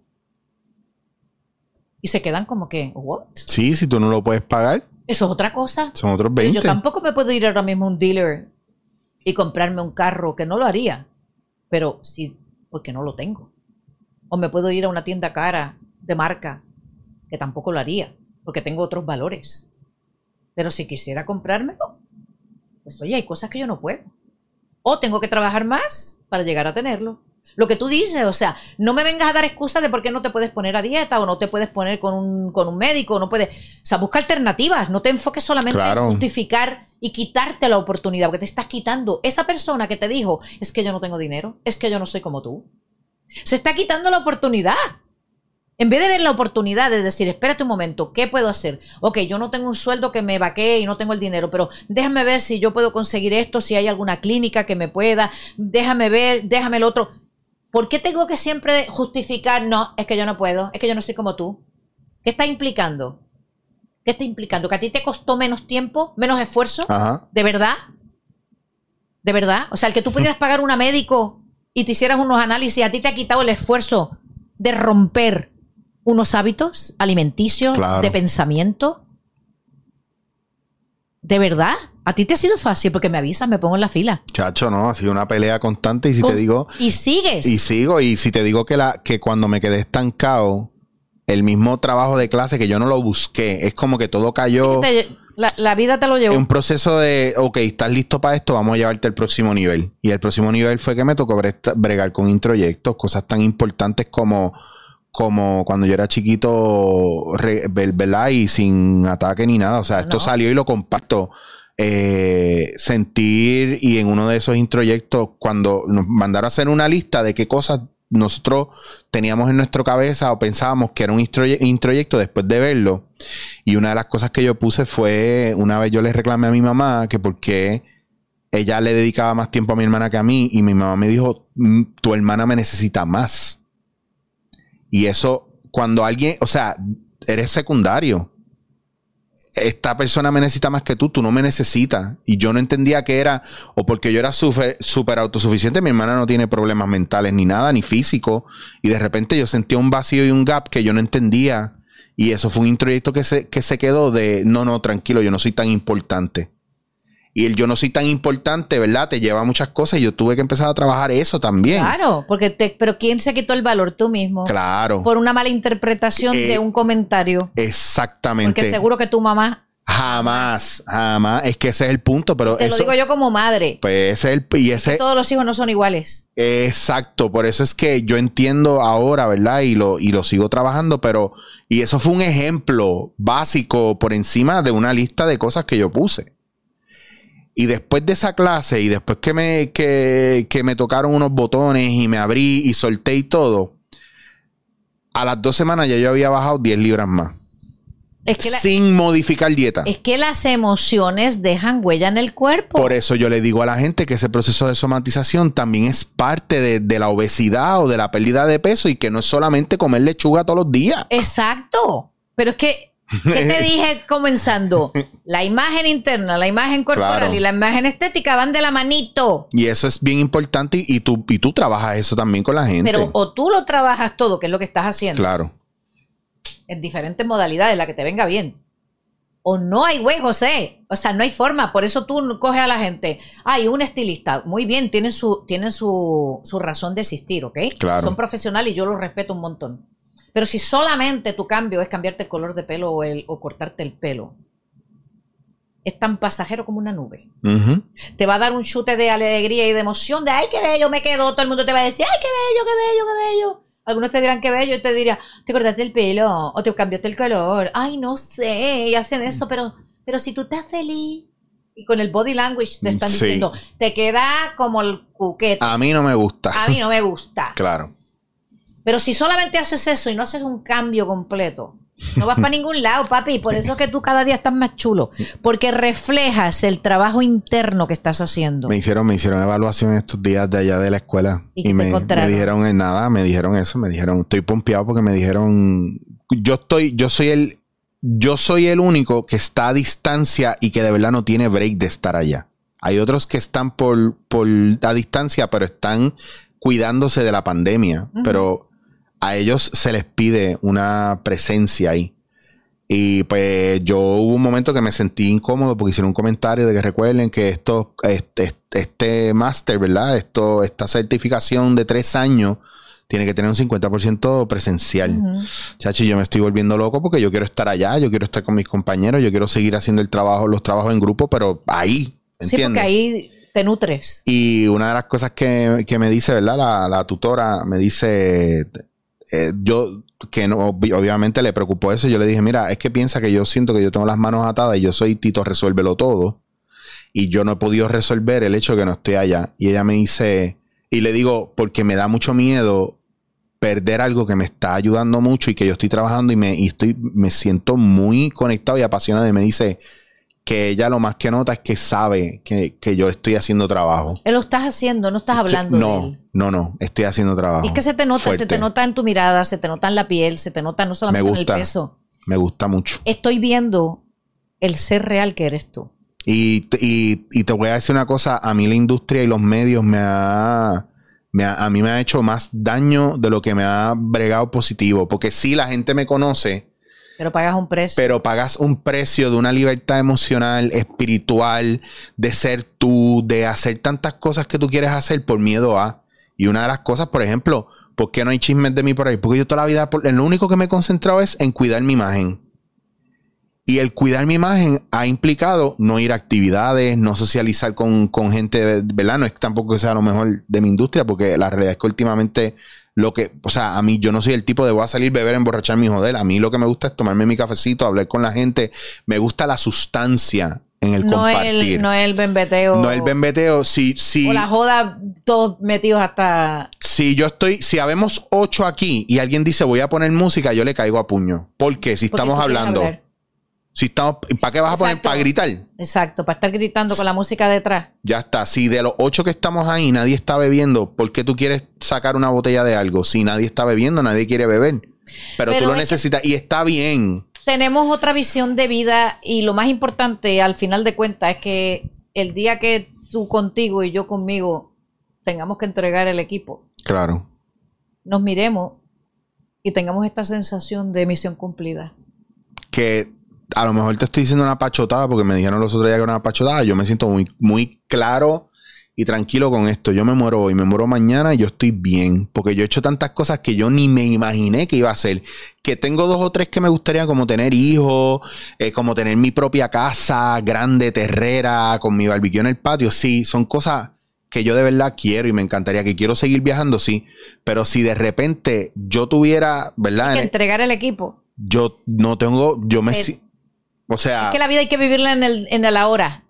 Y se quedan como que, ¿what? Sí, si tú no lo puedes pagar. Eso es otra cosa. Son otros 20. yo tampoco me puedo ir ahora mismo a un dealer y comprarme un carro, que no lo haría, pero sí, porque no lo tengo. O me puedo ir a una tienda cara de marca, que tampoco lo haría, porque tengo otros valores. Pero si quisiera comprármelo, pues oye, hay cosas que yo no puedo. O tengo que trabajar más para llegar a tenerlo. Lo que tú dices, o sea, no me vengas a dar excusas de por qué no te puedes poner a dieta o no te puedes poner con un, con un médico, no puedes. O sea, busca alternativas, no te enfoques solamente en justificar y quitarte la oportunidad, porque te estás quitando. Esa persona que te dijo, es que yo no tengo dinero, es que yo no soy como tú. Se está quitando la oportunidad. En vez de ver la oportunidad de decir, espérate un momento, ¿qué puedo hacer? Ok, yo no tengo un sueldo que me vaquee y no tengo el dinero, pero déjame ver si yo puedo conseguir esto, si hay alguna clínica que me pueda, déjame ver, déjame el otro. ¿Por qué tengo que siempre justificar, no, es que yo no puedo, es que yo no soy como tú? ¿Qué está implicando? ¿Qué está implicando? ¿Que a ti te costó menos tiempo, menos esfuerzo? ¿De verdad? ¿De verdad? O sea, el que tú pudieras pagar un médico y te hicieras unos análisis, a ti te ha quitado el esfuerzo de romper unos hábitos alimenticios, de pensamiento. ¿De verdad? A ti te ha sido fácil porque me avisas, me pongo en la fila. Chacho, no, ha sido una pelea constante y si te digo... Y sigues. Y sigo y si te digo que, la, que cuando me quedé estancado, el mismo trabajo de clase que yo no lo busqué, es como que todo cayó... la, vida te lo llevó. Un proceso de, ok, estás listo para esto, vamos a llevarte al próximo nivel. Y el próximo nivel fue que me tocó bregar con introyectos, cosas tan importantes como como cuando yo era chiquito, ¿verdad? Y sin ataque ni nada. O sea, esto salió y lo comparto. Eh, sentir y en uno de esos introyectos, cuando nos mandaron a hacer una lista de qué cosas nosotros teníamos en nuestra cabeza o pensábamos que era un introyecto después de verlo. Y una de las cosas que yo puse fue, una vez yo le reclamé a mi mamá que porque ella le dedicaba más tiempo a mi hermana que a mí y mi mamá me dijo, mm, tu hermana me necesita más. Y eso, cuando alguien, o sea, eres secundario esta persona me necesita más que tú, tú no me necesitas. Y yo no entendía que era, o porque yo era súper autosuficiente, mi hermana no tiene problemas mentales ni nada, ni físico. Y de repente yo sentía un vacío y un gap que yo no entendía. Y eso fue un introyecto que se, que se quedó de, no, no, tranquilo, yo no soy tan importante. Y el yo no soy tan importante, ¿verdad? Te lleva a muchas cosas y yo tuve que empezar a trabajar eso también. Claro, porque te, pero ¿quién se quitó el valor? Tú mismo. Claro. Por una mala interpretación de eh, un comentario. Exactamente. Porque seguro que tu mamá Jamás, jamás. Es que ese es el punto, pero Te lo digo yo como madre. Pues ese es el y ese todos los hijos no son iguales. Exacto, por eso es que yo entiendo ahora, ¿verdad? Y lo y lo sigo trabajando, pero y eso fue un ejemplo básico por encima de una lista de cosas que yo puse. Y después de esa clase y después que me, que, me tocaron unos botones y me abrí y solté y todo, a las dos semanas ya yo había bajado 10 libras más. Es que, la- sin modificar dieta. es que las emociones dejan huella en el cuerpo. Por eso yo le digo a la gente que ese proceso de somatización también es parte de, de la obesidad o de la pérdida de peso y que no es solamente comer lechuga todos los días. Exacto. Pero es que, ¿qué te dije comenzando? La imagen interna, la imagen corporal Claro. y la imagen estética van de la manito. Y eso es bien importante y, y tú, y tú trabajas eso también con la gente. Pero o tú lo trabajas todo, que es lo que estás haciendo, claro. en diferentes modalidades, la que te venga bien. O no hay güey, José. O sea, no hay forma. Por eso tú coges a la gente. Hay un estilista. Muy bien, tienen su, tienen su, su razón de existir, ¿ok? Claro. Son profesionales y yo los respeto un montón. Pero si solamente tu cambio es cambiarte el color de pelo o, el, o cortarte el pelo, es tan pasajero como una nube. Te va a dar un chute de alegría y de emoción, de ay, qué bello me quedó. Todo el mundo te va a decir, ay, qué bello, qué bello, qué bello. Algunos te dirán qué bello y te dirán, te cortaste el pelo o te cambiaste el color. Ay, no sé, y hacen eso, pero, pero si tú estás feliz. Y con el body language te están Sí. diciendo, te queda como el cuquete. A mí no me gusta. A mí no me gusta. Claro. Pero si solamente haces eso y no haces un cambio completo, no vas para ningún lado, papi. Por eso es que tú cada día estás más chulo. Porque reflejas el trabajo interno que estás haciendo. Me hicieron, me hicieron evaluación estos días de allá de la escuela. ¿Y Y, me, me dijeron en nada, me dijeron eso, me dijeron, estoy pompeado porque me dijeron, yo estoy, yo soy el, yo soy el único que está a distancia y que de verdad no tiene break de estar allá. Hay otros que están por, por a distancia, pero están cuidándose de la pandemia. Pero a ellos se les pide una presencia ahí. Y pues yo hubo un momento que me sentí incómodo porque hicieron un comentario de que recuerden que esto, este, este máster, ¿verdad? Esto, esta certificación de tres años tiene que tener un 50% presencial. Chachi, yo me estoy volviendo loco porque yo quiero estar allá, yo quiero estar con mis compañeros, yo quiero seguir haciendo el trabajo, los trabajos en grupo, pero ahí, Sí, porque ahí te nutres. Y una de las cosas que, que me dice, ¿verdad? La, la tutora me dice, eh, yo, que no, obvi- obviamente le preocupó eso, yo le dije, mira, es que piensa que yo siento que yo tengo las manos atadas y yo soy Tito, resuélvelo todo. Y yo no he podido resolver el hecho de que no estoy allá. Y ella me dice, y le digo, porque me da mucho miedo perder algo que me está ayudando mucho y que yo estoy trabajando y me, y estoy, me siento muy conectado y apasionado. Y me dice que ella lo más que nota es que sabe que, que yo estoy haciendo trabajo. Él lo estás haciendo, no estás Estoy- hablando no, de él. No, no, estoy haciendo trabajo. Y es que se te nota, se te nota en tu mirada, se te nota en la piel, se te nota no solamente Me en el peso. Me gusta mucho. Estoy viendo el ser real que eres tú. Y, y, y te voy a decir una cosa, a mí la industria y los medios me ha, me ha- a mí me ha hecho más daño de lo que me ha bregado positivo, porque sí la gente me conoce, Pero pagas un precio. pero pagas un precio de una libertad emocional, espiritual, de ser tú, de hacer tantas cosas que tú quieres hacer por miedo a. Y una de las cosas, por ejemplo, ¿por qué no hay chismes de mí por ahí? Porque yo toda la vida, lo único que me he concentrado es en cuidar mi imagen. Y el cuidar mi imagen ha implicado no ir a actividades, no socializar con, con gente, ¿verdad? No es tampoco que sea lo mejor de mi industria, porque la realidad es que últimamente lo que, o sea, a mí yo no soy el tipo de voy a salir, beber, emborracharme y joder. A mí lo que me gusta es tomarme mi cafecito, hablar con la gente. Me gusta la sustancia en el no compartir. el, no el bembeteo. No el bembeteo. Si, si, O la joda, todos metidos hasta. si yo estoy, si habemos ocho aquí y alguien dice voy a poner música, yo le caigo a puño. Porque si porque estamos hablando. Si estamos, ¿para qué vas a poner? Para gritar. Exacto, para estar gritando con la música detrás. Ya está. Si de los ocho que estamos ahí nadie está bebiendo, ¿por qué tú quieres sacar una botella de algo? Si nadie está bebiendo, nadie quiere beber. Pero, Pero tú lo que- necesitas y está bien. Tenemos otra visión de vida y lo más importante al final de cuentas es que el día que tú contigo y yo conmigo tengamos que entregar el equipo, Claro. nos miremos y tengamos esta sensación de misión cumplida. Que a lo mejor te estoy diciendo una pachotada porque me dijeron los otros días que era una pachotada. Yo me siento muy, muy claro y tranquilo con esto. Yo me muero hoy, me muero mañana y yo estoy bien. Porque yo he hecho tantas cosas que yo ni me imaginé que iba a hacer. Que tengo dos o tres que me gustaría, como tener hijos, eh, como tener mi propia casa grande, terrera, con mi barbecue en el patio. Sí, son cosas que yo de verdad quiero y me encantaría que quiero seguir viajando, sí. Pero si de repente yo tuviera, ¿verdad? Hay que En- entregar el equipo. yo no tengo, yo me... Eh, o sea, Es que la vida hay que vivirla en el, en el ahora.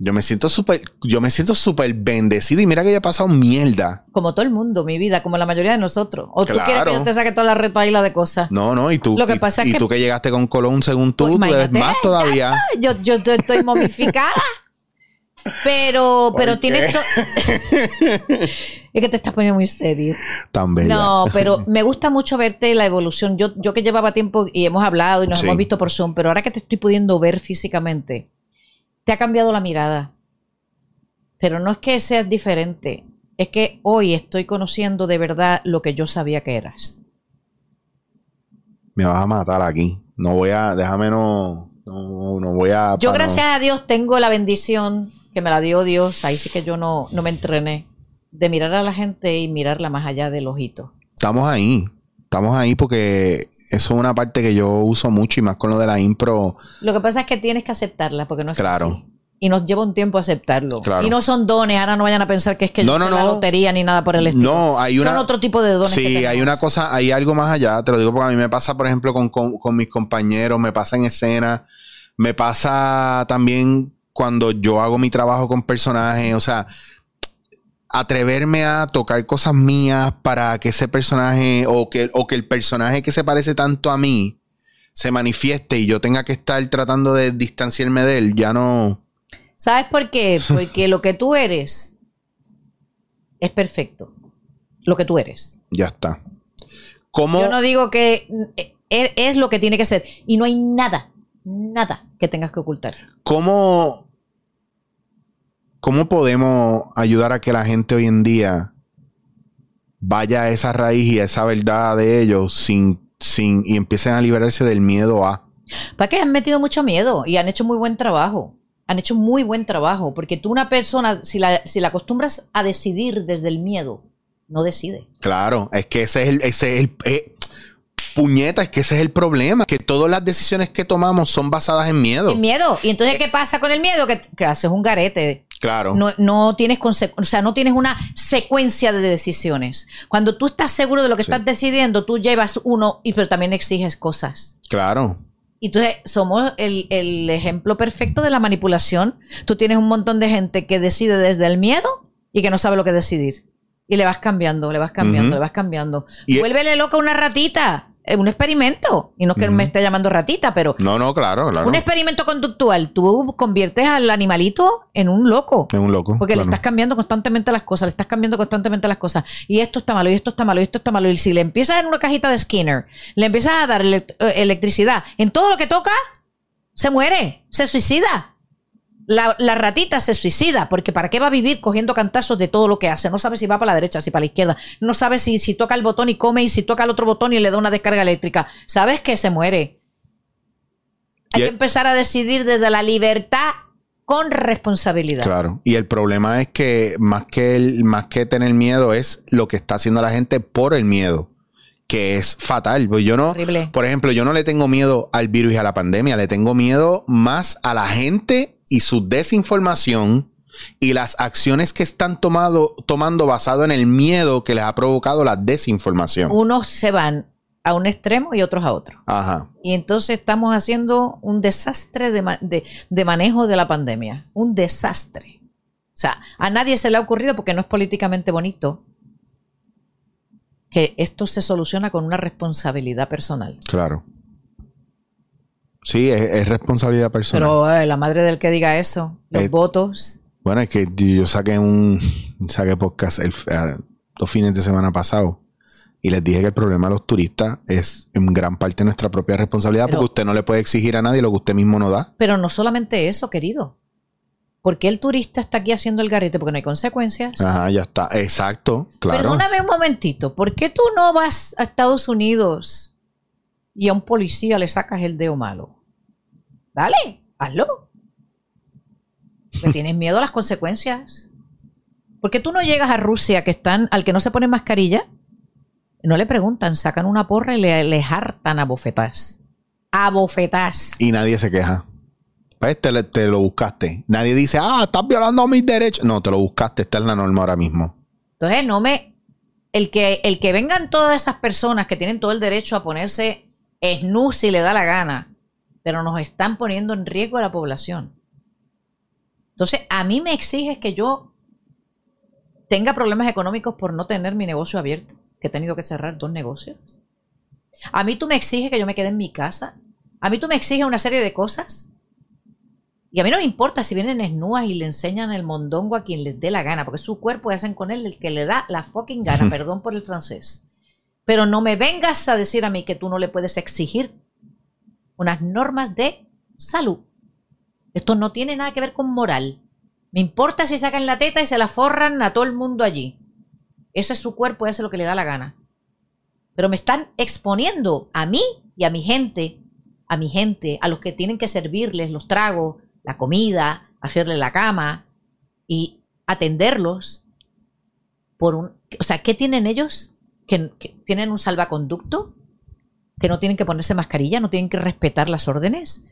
Yo me siento súper, yo me siento súper bendecido y mira que yo he pasado mierda. Como todo el mundo, mi vida, como la mayoría de nosotros. O tú quieres que yo te saque toda la retaíla de cosas. No, no, y tú, Lo que y, pasa es y que- tú que llegaste con Colón según tú, Pues tú debes más todavía. Yo, yo, yo estoy momificada. Pero, ¿Por pero tienes. to- es que te estás poniendo muy serio. Tan bella. No, pero me gusta mucho verte la evolución. Yo, yo que llevaba tiempo y hemos hablado y nos Sí. hemos visto por Zoom, pero ahora que te estoy pudiendo ver físicamente, te ha cambiado la mirada. Pero no es que seas diferente, es que hoy estoy conociendo de verdad lo que yo sabía que eras. Me vas a matar aquí. No voy a, déjame no, no, no voy a. Yo, para gracias a Dios, tengo la bendición que me la dio Dios. Ahí sí que yo no, no me entrené. De mirar a la gente y mirarla más allá del ojito. Estamos ahí. Estamos ahí porque eso es una parte que yo uso mucho y más con lo de la impro. Lo que pasa es que tienes que aceptarla porque no es Claro. fácil. Y nos lleva un tiempo aceptarlo. Claro. Y no son dones, ahora no vayan a pensar que es que No, yo no, la lotería ni nada por el estilo. No, hay una. Son otro tipo de dones. que Sí, hay una cosa, hay algo más allá, te lo digo porque a mí me pasa, por ejemplo, con, con- con mis compañeros, me pasa en escena, me pasa también cuando yo hago mi trabajo con personajes, o sea, atreverme a tocar cosas mías para que ese personaje o que, o que el personaje que se parece tanto a mí se manifieste y yo tenga que estar tratando de distanciarme de él, ya no... ¿Sabes por qué? Porque lo que tú eres es perfecto. Lo que tú eres. Ya está. ¿Cómo? Yo no digo que eh, es, es lo que tiene que ser. Y no hay nada, nada que tengas que ocultar. ¿Cómo, ¿Cómo podemos ayudar a que la gente hoy en día vaya a esa raíz y a esa verdad de ellos sin, sin, y empiecen a liberarse del miedo a? Para que han metido mucho miedo y han hecho muy buen trabajo. Han hecho muy buen trabajo. Porque tú, una persona, si la, si la acostumbras a decidir desde el miedo, no decide. Claro, es que ese es el, ese es el eh, puñeta, es que ese es el problema, que todas las decisiones que tomamos son basadas en miedo. El miedo. Y entonces, ¿qué pasa con el miedo? Que, que haces un garete. Claro. No, no tienes o sea, no tienes una secuencia de decisiones. Cuando tú estás seguro de lo que Sí. estás decidiendo, tú llevas uno, y pero también exiges cosas. Claro. Entonces, somos el, el ejemplo perfecto de la manipulación. Tú tienes un montón de gente que decide desde el miedo y que no sabe lo que decidir. Y le vas cambiando, le vas cambiando, le vas cambiando. Y- Vuélvele loca una ratita. Es un experimento. Y no es que me esté llamando ratita, pero No, no, claro, claro. un experimento conductual. Tú conviertes al animalito en un loco. Es un loco. Porque le estás cambiando constantemente las cosas, le estás cambiando constantemente las cosas. Y esto está malo, y esto está malo, y esto está malo. Y si le empiezas en una cajita de Skinner, le empiezas a dar elect- eh, electricidad en todo lo que toca, se muere, se suicida. La, la ratita se suicida, porque ¿para qué va a vivir cogiendo cantazos de todo lo que hace? No sabe si va para la derecha, si para la izquierda. No sabe si, si toca el botón y come, y si toca el otro botón y le da una descarga eléctrica. Sabes que se muere. Hay que empezar a decidir desde la libertad con responsabilidad. Claro. Y el problema es que más que el, más que tener miedo es lo que está haciendo la gente por el miedo. Que es fatal. Pues yo no, Horrible. por ejemplo, yo no le tengo miedo al virus y a la pandemia, le tengo miedo más a la gente y su desinformación y las acciones que están tomado, tomando basado en el miedo que les ha provocado la desinformación. Unos se van a un extremo y otros a otro. Ajá. Y entonces estamos haciendo un desastre de, ma- de- de manejo de la pandemia. Un desastre. O sea, a nadie se le ha ocurrido, porque no es políticamente bonito, que esto se soluciona con una responsabilidad personal. Claro. Sí, es, es responsabilidad personal. Pero eh, la madre del que diga eso, los Eh, votos, Bueno, es que yo saqué un saqué podcast el, eh, dos fines de semana pasado y les dije que el problema de los turistas es en gran parte nuestra propia responsabilidad Pero- porque usted no le puede exigir a nadie lo que usted mismo no da. pero no solamente eso, querido. ¿Por qué el turista está aquí haciendo el garete? Porque no hay consecuencias. Ajá, ya está. Exacto, claro. Perdóname un momentito, ¿por qué tú no vas a Estados Unidos y a un policía le sacas el dedo malo? Dale, hazlo. ¿Me tienes miedo a las consecuencias? ¿Por qué tú no llegas a Rusia que están al que no se pone mascarilla? No le preguntan, sacan una porra y le, le hartan a bofetás. A bofetás. Y nadie se queja. ¿Ves? Te, te lo buscaste. Nadie dice, ah, estás violando mis derechos. No, te lo buscaste. Está en la norma ahora mismo. Entonces, no me. El que, el que vengan todas esas personas que tienen todo el derecho a ponerse snus si le da la gana, pero nos están poniendo en riesgo a la población. Entonces, a mí me exiges que yo tenga problemas económicos por no tener mi negocio abierto, que he tenido que cerrar dos negocios. A mí tú me exiges que yo me quede en mi casa. A mí tú me exiges una serie de cosas. Y a mí no me importa si vienen esnúas y le enseñan el mondongo a quien les dé la gana, porque es su cuerpo y hacen con él el que le da la fucking gana, perdón por el francés. Pero no me vengas a decir a mí que tú no le puedes exigir unas normas de salud. Esto no tiene nada que ver con moral. Me importa si sacan la teta y se la forran a todo el mundo allí. Ese es su cuerpo y hace lo que le da la gana. Pero me están exponiendo a mí y a mi gente, a mi gente, a los que tienen que servirles los tragos, la comida, hacerle la cama y atenderlos por un... O sea, ¿qué tienen ellos? ¿Que, tienen un salvaconducto? ¿Que no tienen que ponerse mascarilla? ¿No tienen que respetar las órdenes?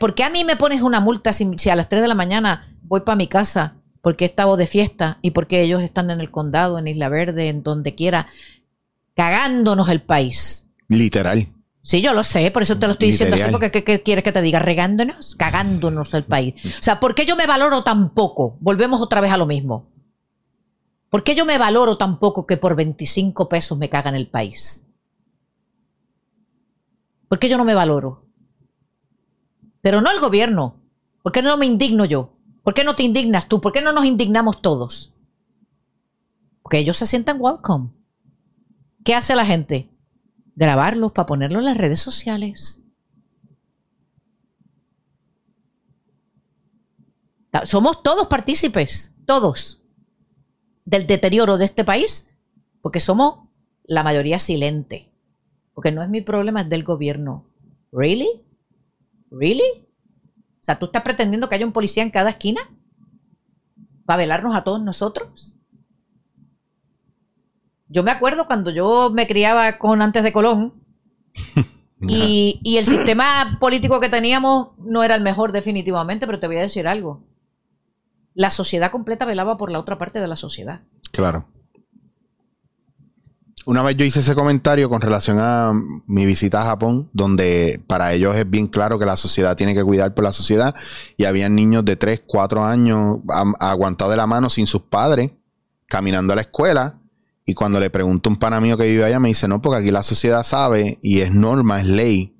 ¿Por qué a mí me pones una multa si, a las 3 de la mañana voy para mi casa porque he estado de fiesta y porque ellos están en el condado, en Isla Verde, en donde quiera, cagándonos el país? Literal. Sí, yo lo sé, por eso te lo estoy diciendo así, porque ¿qué, quieres que te diga? Regándonos, cagándonos el país. O sea, ¿por qué yo me valoro tan poco? Volvemos otra vez a lo mismo. ¿Por qué yo me valoro tan poco que por 25 pesos me cagan el país? ¿Por qué yo no me valoro? Pero no el gobierno. ¿Por qué no me indigno yo? ¿Por qué no te indignas tú? ¿Por qué no nos indignamos todos? Porque ellos se sientan welcome. ¿Qué hace la gente? Grabarlos para ponerlos en las redes sociales. Somos todos partícipes, todos, del deterioro de este país, porque somos la mayoría silente. Porque no es mi problema, es del gobierno. ¿Really? ¿Really? O sea, ¿tú estás pretendiendo que haya un policía en cada esquina? ¿Para velarnos a todos nosotros? Yo me acuerdo cuando yo me criaba con antes de Colón y, y, el sistema político que teníamos no era el mejor definitivamente, pero te voy a decir algo. La sociedad completa velaba por la otra parte de la sociedad. Claro. Una vez yo hice ese comentario con relación a mi visita a Japón, donde para ellos es bien claro que la sociedad tiene que cuidar por la sociedad, y había niños de 3, 4 años aguantados de la mano sin sus padres, caminando a la escuela, y cuando le pregunto a un pana mío que vive allá, me dice, no, porque aquí la sociedad sabe, y es norma, es ley,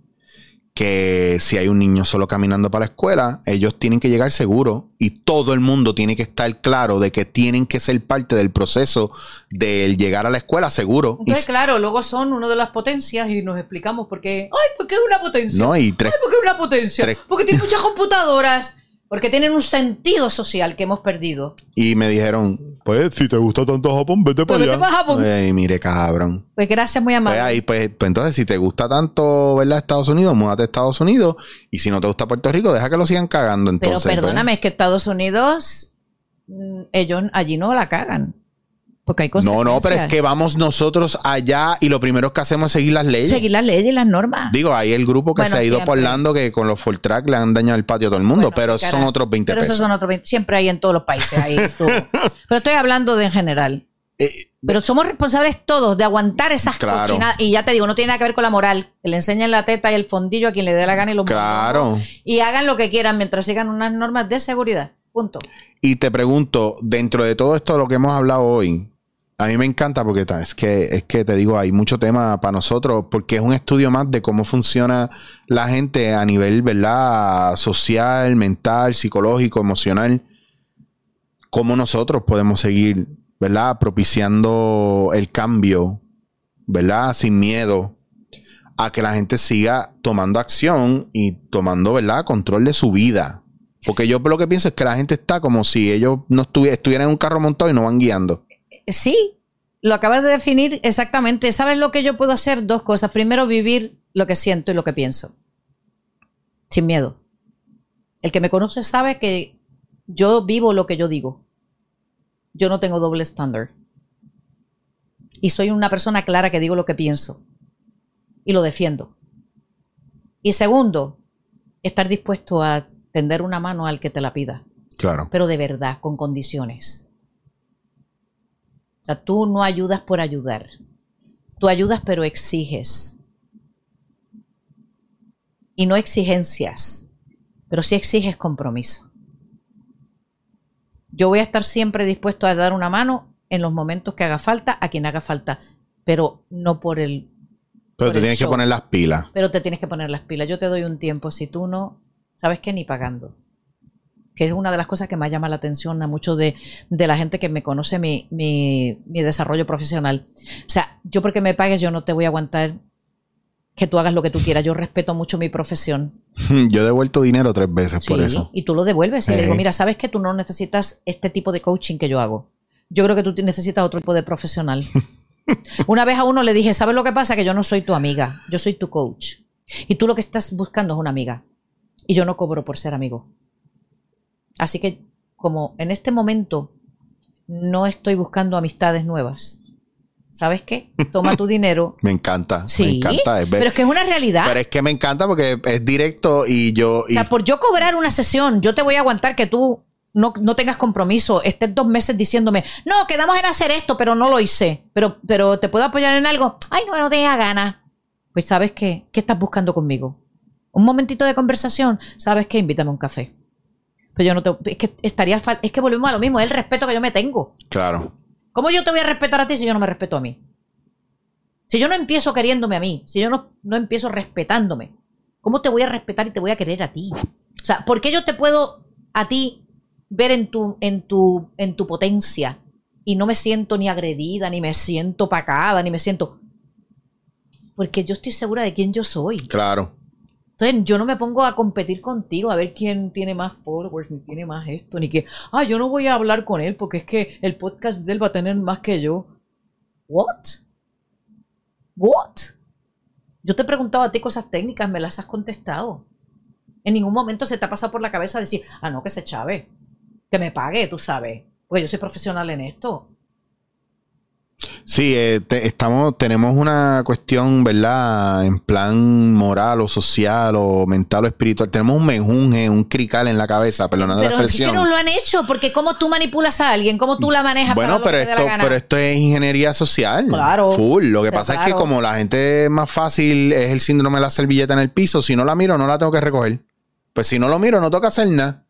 que si hay un niño solo caminando para la escuela, ellos tienen que llegar seguro y todo el mundo tiene que estar claro de que tienen que ser parte del proceso del llegar a la escuela seguro. Entonces, claro, luego son una de las potencias y nos explicamos por qué. ¡Ay, por qué es una potencia! No, y tres, ¡Ay, por qué es una potencia! Porque tiene muchas computadoras. Porque tienen un sentido social que hemos perdido. Y me dijeron, pues si te gusta tanto Japón, vete para allá. Vete para Japón. Ay, mire, cabrón. Pues gracias, muy amable. Pues, ahí, pues, pues, entonces, si te gusta tanto, ¿verdad? Estados Unidos, múdate a Estados Unidos. Y si no te gusta Puerto Rico, deja que lo sigan cagando entonces. Pero perdóname, es que Estados Unidos, mm, ellos allí no la cagan. Porque hay No, no, pero es que vamos nosotros allá y lo primero que hacemos es seguir las leyes. Seguir las leyes y las normas. Digo, hay el grupo que se ha ido porlando que con los full track le han dañado el patio a todo el mundo, pero son otros 20 pero Esos son otros 20. Siempre hay en todos los países. Ahí pero estoy hablando de en general. Eh, pero somos responsables todos de aguantar esas claro. Y ya te digo, no tiene nada que ver con la moral. Que le enseñen la teta y el fondillo a quien le dé la gana y lo Claro. Y hagan lo que quieran mientras sigan unas normas de seguridad. Punto. Y te pregunto, dentro de todo esto de lo que hemos hablado hoy, a mí me encanta porque es que, es que te digo, hay mucho tema para nosotros, porque es un estudio más de cómo funciona la gente a nivel, ¿verdad? Social, mental, psicológico, emocional. Cómo nosotros podemos seguir, ¿verdad? Propiciando el cambio, ¿verdad? Sin miedo a que la gente siga tomando acción y tomando, ¿verdad? Control de su vida. Porque yo lo que pienso es que la gente está como si ellos no estuvieran en un carro montado y no van guiando sí, lo acabas de definir exactamente. ¿Sabes lo que yo puedo hacer? Dos cosas. Primero, vivir lo que siento y lo que pienso. Sin miedo. El que me conoce sabe que yo vivo lo que yo digo. Yo no tengo doble estándar. Y soy una persona clara que digo lo que pienso. Y lo defiendo. Y segundo, estar dispuesto a tender una mano al que te la pida. Claro. Pero de verdad, con condiciones. O sea, tú no ayudas por ayudar. Tú ayudas pero exiges. Y no exigencias, pero sí exiges compromiso. Yo voy a estar siempre dispuesto a dar una mano en los momentos que haga falta, a quien haga falta, pero no por el... Pero por te el tienes que poner las pilas. Pero te tienes que poner las pilas. Yo te doy un tiempo. Si tú no, sabes que ni pagando. Que es una de las cosas que más llama la atención a mucho de, de la gente que me conoce mi, mi, mi desarrollo profesional. O sea, yo porque me pagues, yo no te voy a aguantar que tú hagas lo que tú quieras. Yo respeto mucho mi profesión. Yo he devuelto dinero tres veces por eso. Y tú lo devuelves y le Eh. digo, mira, sabes que tú no necesitas este tipo de coaching que yo hago. Yo creo que tú necesitas otro tipo de profesional. Una vez a uno le dije, ¿sabes lo que pasa? Que yo no soy tu amiga, yo soy tu coach. Y tú lo que estás buscando es una amiga. Y yo no cobro por ser amigo. Así que como en este momento no estoy buscando amistades nuevas, ¿sabes qué? Toma tu dinero. Me encanta. Me Sí, encanta. Es pero es que es una realidad. pero es que me encanta porque es directo y yo. O sea, por yo cobrar una sesión, yo te voy a aguantar que tú no, no tengas compromiso, estés dos meses diciéndome, no, quedamos en hacer esto, pero no lo hice. Pero, pero te puedo apoyar en algo. Ay, no, no tenía ganas. Pues, ¿sabes qué? ¿Qué estás buscando conmigo? Un momentito de conversación. ¿Sabes qué? Invítame a un café. Pero yo no te. Es que estaría. Es que volvemos a lo mismo, es el respeto que yo me tengo. claro. ¿Cómo yo te voy a respetar a ti si yo no me respeto a mí? Si yo no empiezo queriéndome a mí, si yo no, no empiezo respetándome, ¿cómo te voy a respetar y te voy a querer a ti? O sea, ¿por qué yo te puedo a ti ver en tu, en tu, en tu potencia y no me siento ni agredida, ni me siento opacada, ni me siento... Porque yo estoy segura de quién yo soy. Claro. Entonces, yo no me pongo a competir contigo a ver quién tiene más followers, ni tiene más esto, ni que, ah, yo no voy a hablar con él porque es que el podcast de él va a tener más que yo. ¿What? ¿What? Yo te he preguntado a ti cosas técnicas, me las has contestado. En ningún momento se te ha pasado por la cabeza decir, ah, no, que se chave, que me pague, tú sabes, porque yo soy profesional en esto. Sí, eh, te- estamos, tenemos una cuestión, ¿verdad? En plan moral o social o mental o espiritual. Tenemos un menjunje, un crical en la cabeza, perdonando la Pero ¿por qué expresión. no lo han hecho? Porque cómo tú manipulas a alguien, cómo tú la manejas Bueno, para pero esto, la pero esto es ingeniería social. Claro. Full. Lo que Pero pasa es que como la gente más fácil es el síndrome de la servilleta en el piso, si no la miro, no la tengo que recoger. Pues si no lo miro, no toca hacer nada.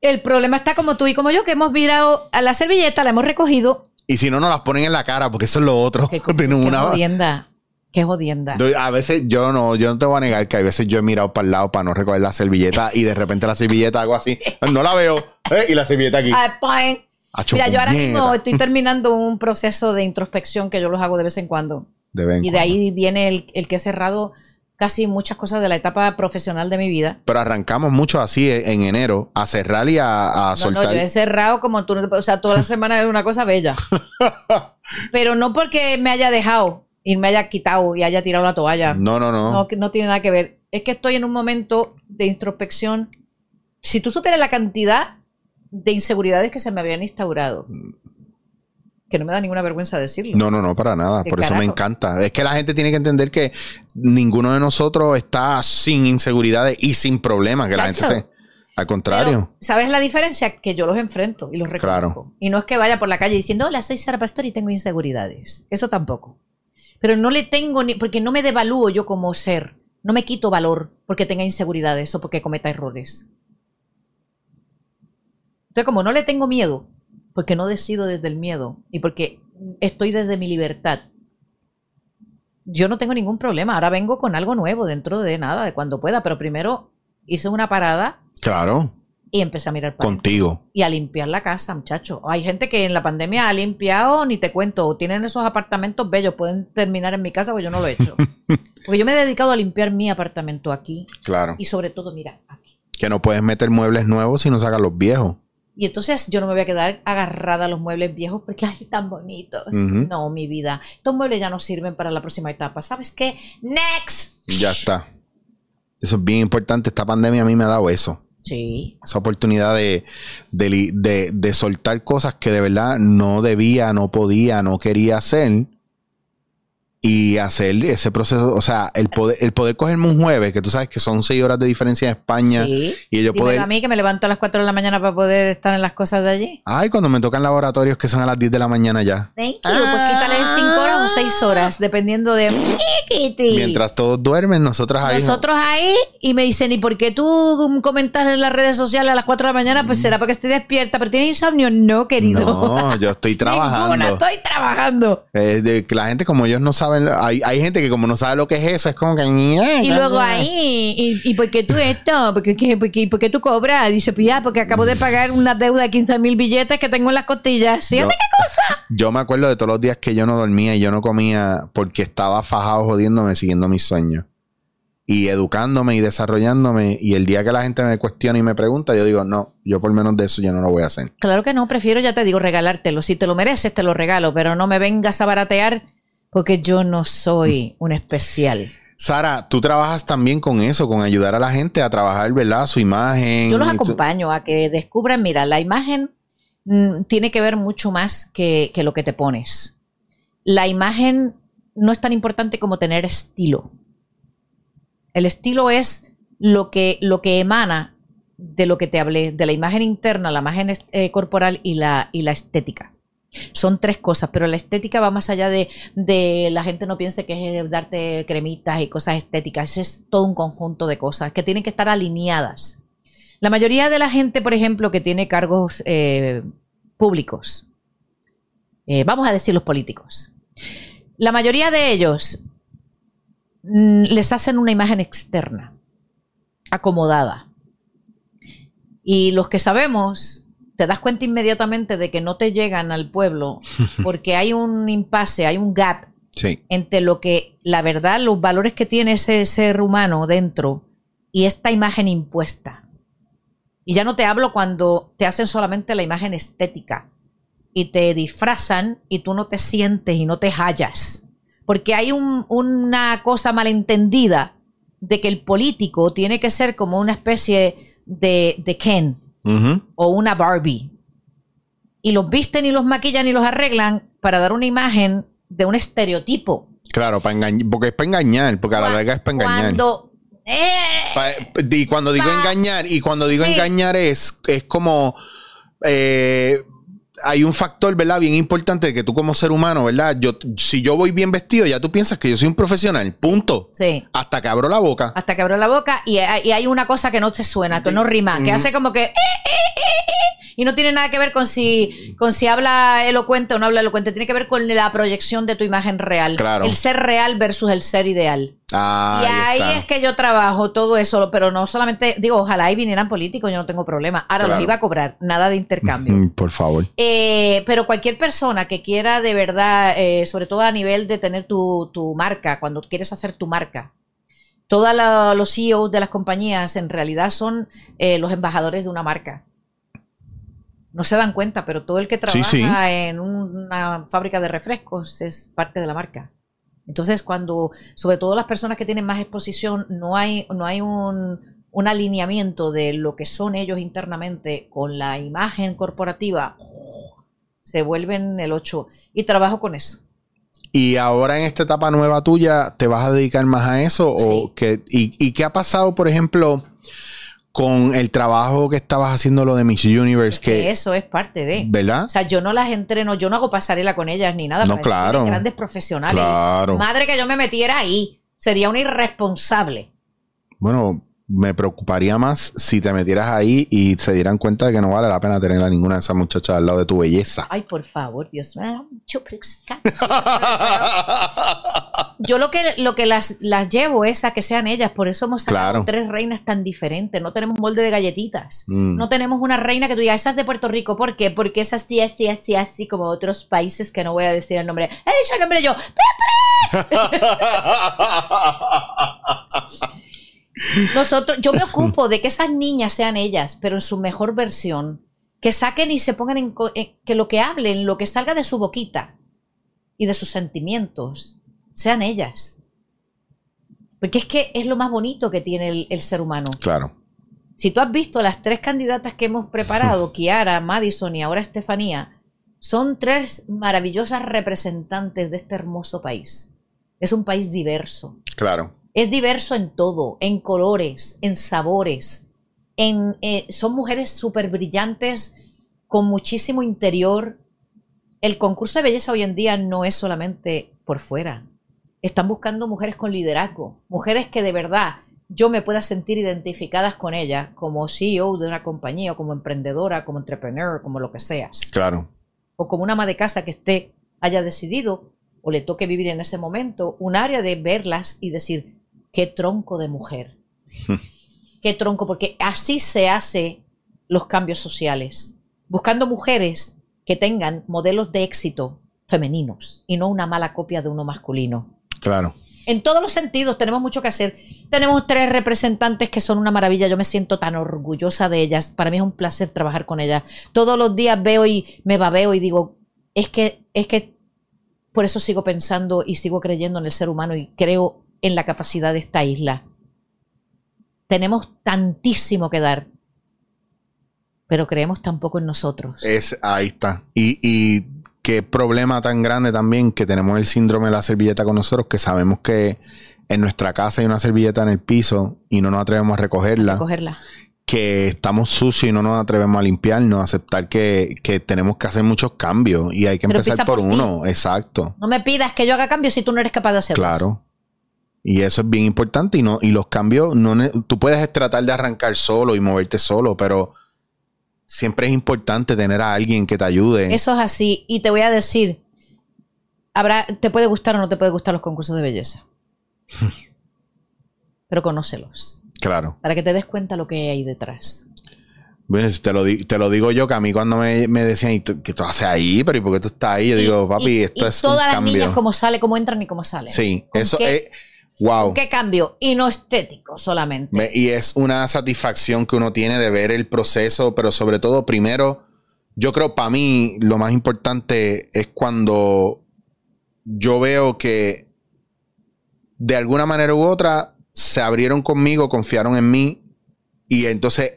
El problema está como tú y como yo, que hemos virado a la servilleta, la hemos recogido. Y si no, nos las ponen en la cara, porque eso es lo otro. Qué, Tenemos qué una- jodienda. Qué jodienda. A veces yo no, yo no te voy a negar que a veces yo he mirado para el lado para no recoger la servilleta y de repente la servilleta hago así, no la veo, ¿eh? y la servilleta aquí. Mira, yo ahora mismo estoy terminando un proceso de introspección que yo los hago de vez en cuando. De Y de ahí viene el, el que he cerrado casi muchas cosas de la etapa profesional de mi vida. Pero arrancamos mucho así en en enero a cerrar y a, a No, soltar. no, yo he cerrado como tú, o sea, toda la semana es una cosa bella. Pero no porque me haya dejado y me haya quitado y haya tirado la toalla. no, no, no. No, no tiene nada que ver. Es que estoy en un momento de introspección. Si tú supieras la cantidad de inseguridades que se me habían instaurado, que no me da ninguna vergüenza decirlo. No, no, no, para nada. ¿Qué Por eso me encanta. Es que la gente tiene que entender que ninguno de nosotros está sin inseguridades y sin problemas. Que la gente se. Al contrario. Pero, ¿Sabes la diferencia? Que yo los enfrento y los reconozco. Claro. Y no es que vaya por la calle diciendo, hola, soy Sara Pastor y tengo inseguridades. Eso tampoco. Pero no le tengo ni, porque no me devalúo yo como ser. No me quito valor porque tenga inseguridades o porque cometa errores. Entonces, como no le tengo miedo, porque no decido desde el miedo y porque estoy desde mi libertad, yo no tengo ningún problema. Ahora vengo con algo nuevo dentro de nada, de cuando pueda, pero primero hice una parada Claro. y empecé a mirar para. Contigo. y a limpiar la casa, muchacho. Hay gente que en la pandemia ha limpiado, ni te cuento, tienen esos apartamentos bellos, pueden terminar en mi casa, pues yo no lo he hecho. Porque yo me he dedicado a limpiar mi apartamento aquí Claro. y sobre todo, mira, aquí. Que no puedes meter muebles nuevos si no sacas los viejos. Y entonces yo no me voy a quedar agarrada a los muebles viejos porque, ay, tan bonitos. No, mi vida. Estos muebles ya no sirven para la próxima etapa. ¿Sabes qué? Next. Ya está. Eso es bien importante. Esta pandemia a mí me ha dado eso. Sí. Esa oportunidad de, de, de- de soltar cosas que de verdad no debía, no podía, no quería hacer. Y hacer ese proceso, o sea, el poder, el poder cogerme un jueves, que tú sabes que son seis horas de diferencia en España, sí. y yo poder... a mí que me levanto a las 4 de la mañana para poder estar en las cosas de allí. Ay, cuando me tocan laboratorios que son a las 10 de la mañana ya. Thank you. Pues quítale 5 horas o seis horas, dependiendo de... Mientras todos duermen, nosotros ahí. Nosotros ahí, y me dicen, ¿y por qué tú comentas en las redes sociales a las 4 de la mañana? Pues será porque estoy despierta, pero ¿tienes insomnio? No, querido. No, yo estoy trabajando. Ninguna, estoy trabajando. Eh, de que la gente, como ellos no saben, hay, hay gente que como no sabe lo que es eso, es como que... Y luego ahí, ¿y, y por qué tú esto? ¿Por qué, por qué, por qué tú cobras? Dice, pues ya, porque acabo de pagar una deuda de 15 mil billetes que tengo en las costillas. Fíjate qué cosa. Yo me acuerdo de todos los días que yo no dormía y yo no comía porque estaba fajado jodiéndome siguiendo mis sueños. Y educándome y desarrollándome. Y el día que la gente me cuestiona y me pregunta, yo digo, no, yo por menos de eso ya no lo voy a hacer. Claro que no, prefiero, ya te digo, regalártelo. Si te lo mereces, te lo regalo, pero no me vengas a baratear porque yo no soy un especial. Sara, tú trabajas también con eso, con ayudar a la gente a trabajar, ¿verdad? Su imagen. Yo los acompaño a que descubran, mira, la imagen mm, tiene que ver mucho más que, que lo que te pones. La imagen no es tan importante como tener estilo. El estilo es lo que, lo que emana de lo que te hablé, de la imagen interna, la imagen eh, corporal y la, y la estética. Son tres cosas, pero la estética va más allá de, de, la gente no piense que es darte cremitas y cosas estéticas. Es todo un conjunto de cosas que tienen que estar alineadas. La mayoría de la gente, por ejemplo, que tiene cargos eh, públicos, eh, vamos a decir los políticos, la mayoría de ellos mm, les hacen una imagen externa, acomodada. Y los que sabemos, te das cuenta inmediatamente de que no te llegan al pueblo porque hay un impasse, hay un gap entre lo que la verdad, los valores que tiene ese ser humano dentro y esta imagen impuesta. Y ya no te hablo cuando te hacen solamente la imagen estética, y te disfrazan y tú no te sientes y no te hallas. Porque hay una cosa malentendida de que el político tiene que ser como una especie de, de Ken o una Barbie. Y los visten y los maquillan y los arreglan para dar una imagen de un estereotipo. Claro, para porque es para engañar, porque a la larga es para engañar. Cuando, eh, y cuando digo engañar, y cuando digo engañar es, es como eh, hay un factor, ¿verdad? Bien importante que tú como ser humano, ¿verdad? Yo, si yo voy bien vestido, ya tú piensas que yo soy un profesional. Punto. Sí. Hasta que abro la boca. Hasta que abro la boca y, hay una cosa que no te suena, que no rima, que hace como que... Eh, eh, eh, y no tiene nada que ver con si, con si habla elocuente o no habla elocuente. Tiene que ver con la proyección de tu imagen real. Claro. El ser real versus el ser ideal. Ah, y ahí, es que yo trabajo todo eso, pero no solamente, digo, ojalá ahí vinieran políticos, yo no tengo problema. Ahora los iba a cobrar, nada de intercambio. Por favor. Eh, pero cualquier persona que quiera de verdad, eh, sobre todo a nivel de tener tu, marca, cuando quieres hacer tu marca, todos los CEOs de las compañías en realidad son eh, los embajadores de una marca. No se dan cuenta, pero todo el que trabaja en una fábrica de refrescos es parte de la marca. Entonces, cuando, sobre todo las personas que tienen más exposición, no hay, no hay un, un alineamiento de lo que son ellos internamente con la imagen corporativa, se vuelven el 8. Y trabajo con eso. Y ahora en esta etapa nueva tuya, ¿te vas a dedicar más a eso? O que, y, ¿Y qué ha pasado, por ejemplo? Con el trabajo que estabas haciendo lo de Miss Universe. Que, eso es parte de. ¿Verdad? O sea, yo no las entreno, yo no hago pasarela con ellas ni nada. No, claro. Grandes profesionales. Claro. Madre que yo me metiera ahí. Sería una irresponsable. Bueno, me preocuparía más si te metieras ahí y se dieran cuenta de que no vale la pena tener a ninguna de esas muchachas al lado de tu belleza. Ay, por favor, Dios mío. Yo lo que, lo que las, las llevo es a que sean ellas, por eso hemos sacado tres reinas tan diferentes. No tenemos molde de galletitas. Mm. No tenemos una reina que tú digas, esa es de Puerto Rico. ¿Por qué? Porque es así, así, así, así, como otros países que no voy a decir el nombre. He dicho el nombre yo. Nosotros, yo me ocupo de que esas niñas sean ellas, pero en su mejor versión. Que saquen y se pongan en, que lo que hablen, lo que salga de su boquita y de sus sentimientos, sean ellas. Porque es que es lo más bonito que tiene el, ser humano. Claro. Si tú has visto las tres candidatas que hemos preparado, Kiara, Madison y ahora Estefanía, son tres maravillosas representantes de este hermoso país. Es un país diverso. Claro. Es diverso en todo, en colores, en sabores. En, eh, son mujeres súper brillantes, con muchísimo interior, el concurso de belleza hoy en día no es solamente por fuera. Están buscando mujeres con liderazgo, mujeres que de verdad yo me pueda sentir identificadas con ellas como CEO de una compañía, o como emprendedora, como entrepreneur, como lo que seas. Claro. O como una ama de casa que esté, haya decidido o le toque vivir en ese momento, un área de verlas y decir, qué tronco de mujer. qué tronco, porque así se hace los cambios sociales. Buscando mujeres que tengan modelos de éxito femeninos y no una mala copia de uno masculino. Claro. En todos los sentidos tenemos mucho que hacer. Tenemos tres representantes que son una maravilla. Yo me siento tan orgullosa de ellas. Para mí es un placer trabajar con ellas. Todos los días veo y me babeo y digo, es que, es que por eso sigo pensando y sigo creyendo en el ser humano y creo en la capacidad de esta isla. Tenemos tantísimo que dar, pero creemos tampoco en nosotros. Es, ahí está. Y, y qué problema tan grande también que tenemos el síndrome de la servilleta con nosotros, que sabemos que en nuestra casa hay una servilleta en el piso y no nos atrevemos a recogerla. recogerla. Que estamos sucios y no nos atrevemos a limpiarnos, aceptar que, que tenemos que hacer muchos cambios y hay que Pero empezar por, por uno. Exacto. No me pidas que yo haga cambios si tú no eres capaz de hacerlos. Claro. Y eso es bien importante y no y los cambios no tú puedes tratar de arrancar solo y moverte solo, pero siempre es importante tener a alguien que te ayude. Eso es así. Y te voy a decir, habrá, te puede gustar o no te puede gustar los concursos de belleza. Pero conócelos. Claro. Para que te des cuenta lo que hay detrás. Bueno, te lo, te lo digo yo, que a mí cuando me, me decían, ¿y tú- qué tú haces ahí? Pero ¿y por qué tú estás ahí? Yo Y- digo, papi, y- esto y es un todas las cambio. niñas cómo sale, cómo entran y cómo salen. sí, ¿Con eso qué- es, wow. ¿Qué cambio? Y no estético solamente. Me- y es una satisfacción que uno tiene de ver el proceso, pero sobre todo, primero, yo creo para mí lo más importante es cuando yo veo que de alguna manera u otra se abrieron conmigo, confiaron en mí y entonces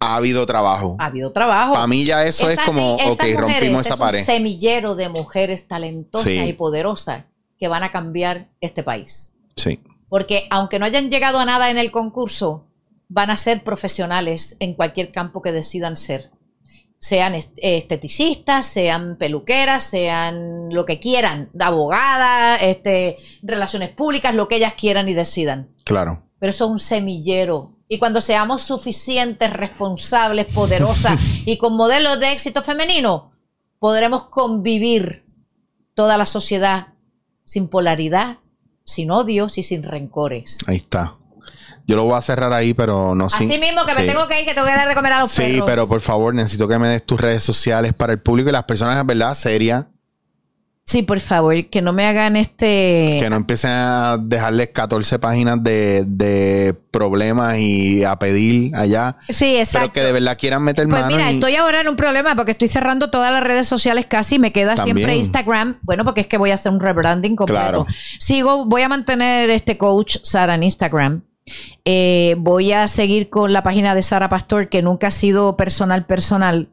ha habido trabajo. Ha habido trabajo. Para mí ya eso es Esas como, ok, mujeres rompimos esa es un pared. semillero de mujeres talentosas Sí. y poderosas que van a cambiar este país. Sí, Porque aunque no hayan llegado a nada en el concurso, van a ser profesionales en cualquier campo que decidan ser. Sean est- esteticistas, sean peluqueras, sean lo que quieran, abogadas, este, relaciones públicas, lo que ellas quieran y decidan. claro. Pero eso es un semillero. Y cuando seamos suficientes, responsables, poderosas y con modelos de éxito femenino, podremos convivir toda la sociedad sin polaridad, sin odios y sin rencores. Ahí está. Yo lo voy a cerrar ahí, pero no sin- Así mismo que me sí. tengo que ir, que tengo que dar de comer a los Sí, perros. pero por favor, necesito que me des tus redes sociales para el público y las personas, ¿verdad? Serias, Sí, por favor, que no me hagan este... que no empiecen a dejarles 14 páginas de, de problemas y a pedir allá, Sí, exacto. pero que de verdad quieran meter Pues mano. mira, y- estoy ahora en un problema porque estoy cerrando todas las redes sociales casi. Me queda También. siempre Instagram. Bueno, porque es que voy a hacer un rebranding completo. Claro. Sigo, voy a mantener este coach Sara en Instagram. Eh, voy a seguir con la página de Sara Pastor, que nunca ha sido personal, personal.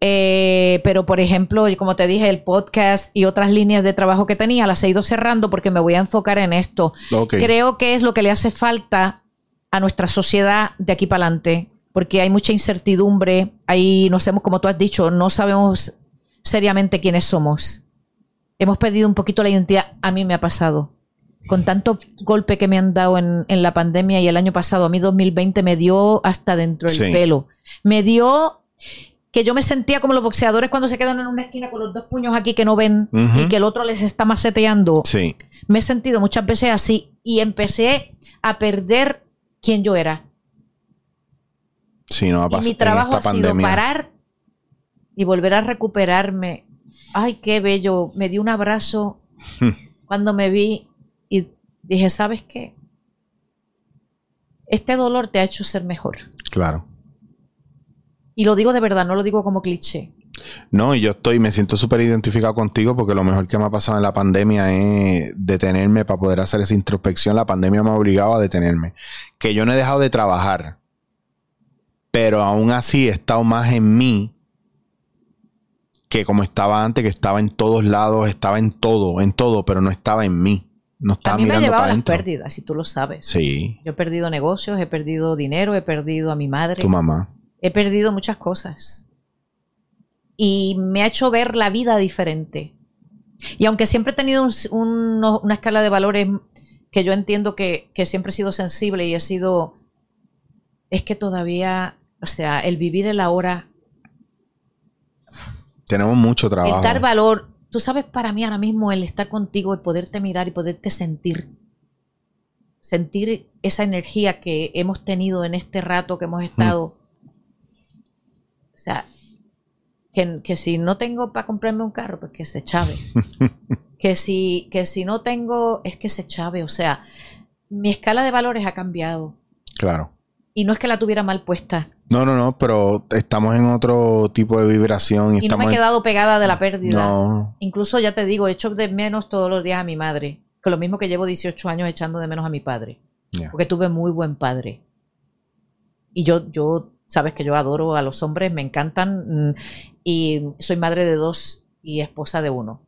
Eh, pero, por ejemplo, como te dije, el podcast y otras líneas de trabajo que tenía las he ido cerrando porque me voy a enfocar en esto. Creo que es lo que le hace falta a nuestra sociedad de aquí para adelante, porque hay mucha incertidumbre, ahí no sabemos, como tú has dicho, no sabemos seriamente quiénes somos. Hemos perdido un poquito la identidad, a mí me ha pasado. Con tanto golpe que me han dado en, en la pandemia y el año pasado, a mí 2020 me dio hasta dentro del Sí. pelo. Me dio que yo me sentía como los boxeadores cuando se quedan en una esquina con los dos puños aquí que no ven y que el otro les está maceteando Sí, me he sentido muchas veces así y empecé a perder quién yo era. sí, no va a pasar mi trabajo ha sido pandemia. parar y volver a recuperarme. Ay, qué bello. Me di un abrazo cuando me vi y dije, ¿sabes qué? Este dolor te ha hecho ser mejor. Claro. Y lo digo de verdad, no lo digo como cliché. No, y yo estoy, me siento súper identificado contigo porque lo mejor que me ha pasado en la pandemia es detenerme para poder hacer esa introspección. La pandemia me ha obligado a detenerme. Que yo no he dejado de trabajar, pero aún así he estado más en mí que como estaba antes, que estaba en todos lados, estaba en todo, en todo, pero no estaba en mí. No A estaba mí me ha mirando llevado para las pérdidas, y tú lo sabes. Sí, Yo he perdido negocios, he perdido dinero, he perdido a mi madre. tu mamá. He perdido muchas cosas. y me ha hecho ver la vida diferente. Y aunque siempre he tenido una escala de valores que yo entiendo que, que siempre he sido sensible y he sido, es que todavía, o sea, el vivir el ahora tenemos mucho trabajo. El dar valor. Tú sabes, para mí ahora mismo el estar contigo, el poderte mirar y poderte sentir. Sentir esa energía que hemos tenido en este rato que hemos estado. O sea, que, si no tengo para comprarme un carro, pues que se chave. que, si, que si no tengo, es que se chave. O sea, mi escala de valores ha cambiado. Claro. Y no es que la tuviera mal puesta. No, no, no, pero estamos en otro tipo de vibración. Y, no me he quedado pegada de la pérdida. No. Incluso ya te digo, echo de menos todos los días a mi madre. Que lo mismo que llevo 18 años echando de menos a mi padre. Porque tuve muy buen padre. Y yo, yo, sabes que yo adoro a los hombres, me encantan. Mm, y soy madre de dos y esposa de uno.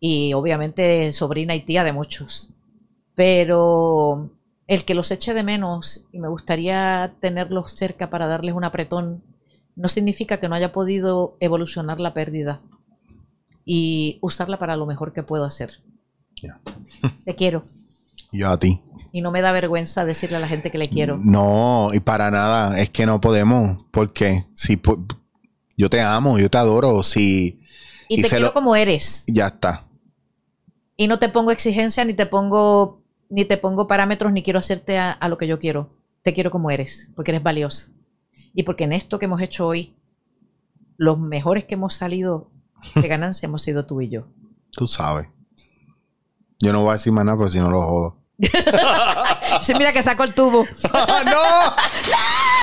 Y obviamente sobrina y tía de muchos. Pero el que los eche de menos y me gustaría tenerlos cerca para darles un apretón, no significa que no haya podido evolucionar la pérdida y usarla para lo mejor que puedo hacer. Te quiero. Yo a ti. Y no me da vergüenza decirle a la gente que le quiero. No, y para nada, es que no podemos, porque si yo te amo, yo te adoro, si y, te quiero como eres. Ya está. Y no te pongo exigencia ni te pongo ni te pongo parámetros, ni quiero hacerte a, lo que yo quiero. Te quiero como eres, porque eres valioso. Y porque en esto que hemos hecho hoy, los mejores que hemos salido de ganancia hemos sido tú y yo. Tú sabes. Yo no voy a decir más nada, porque si no lo jodo. Mira que sacó el tubo. ¡No!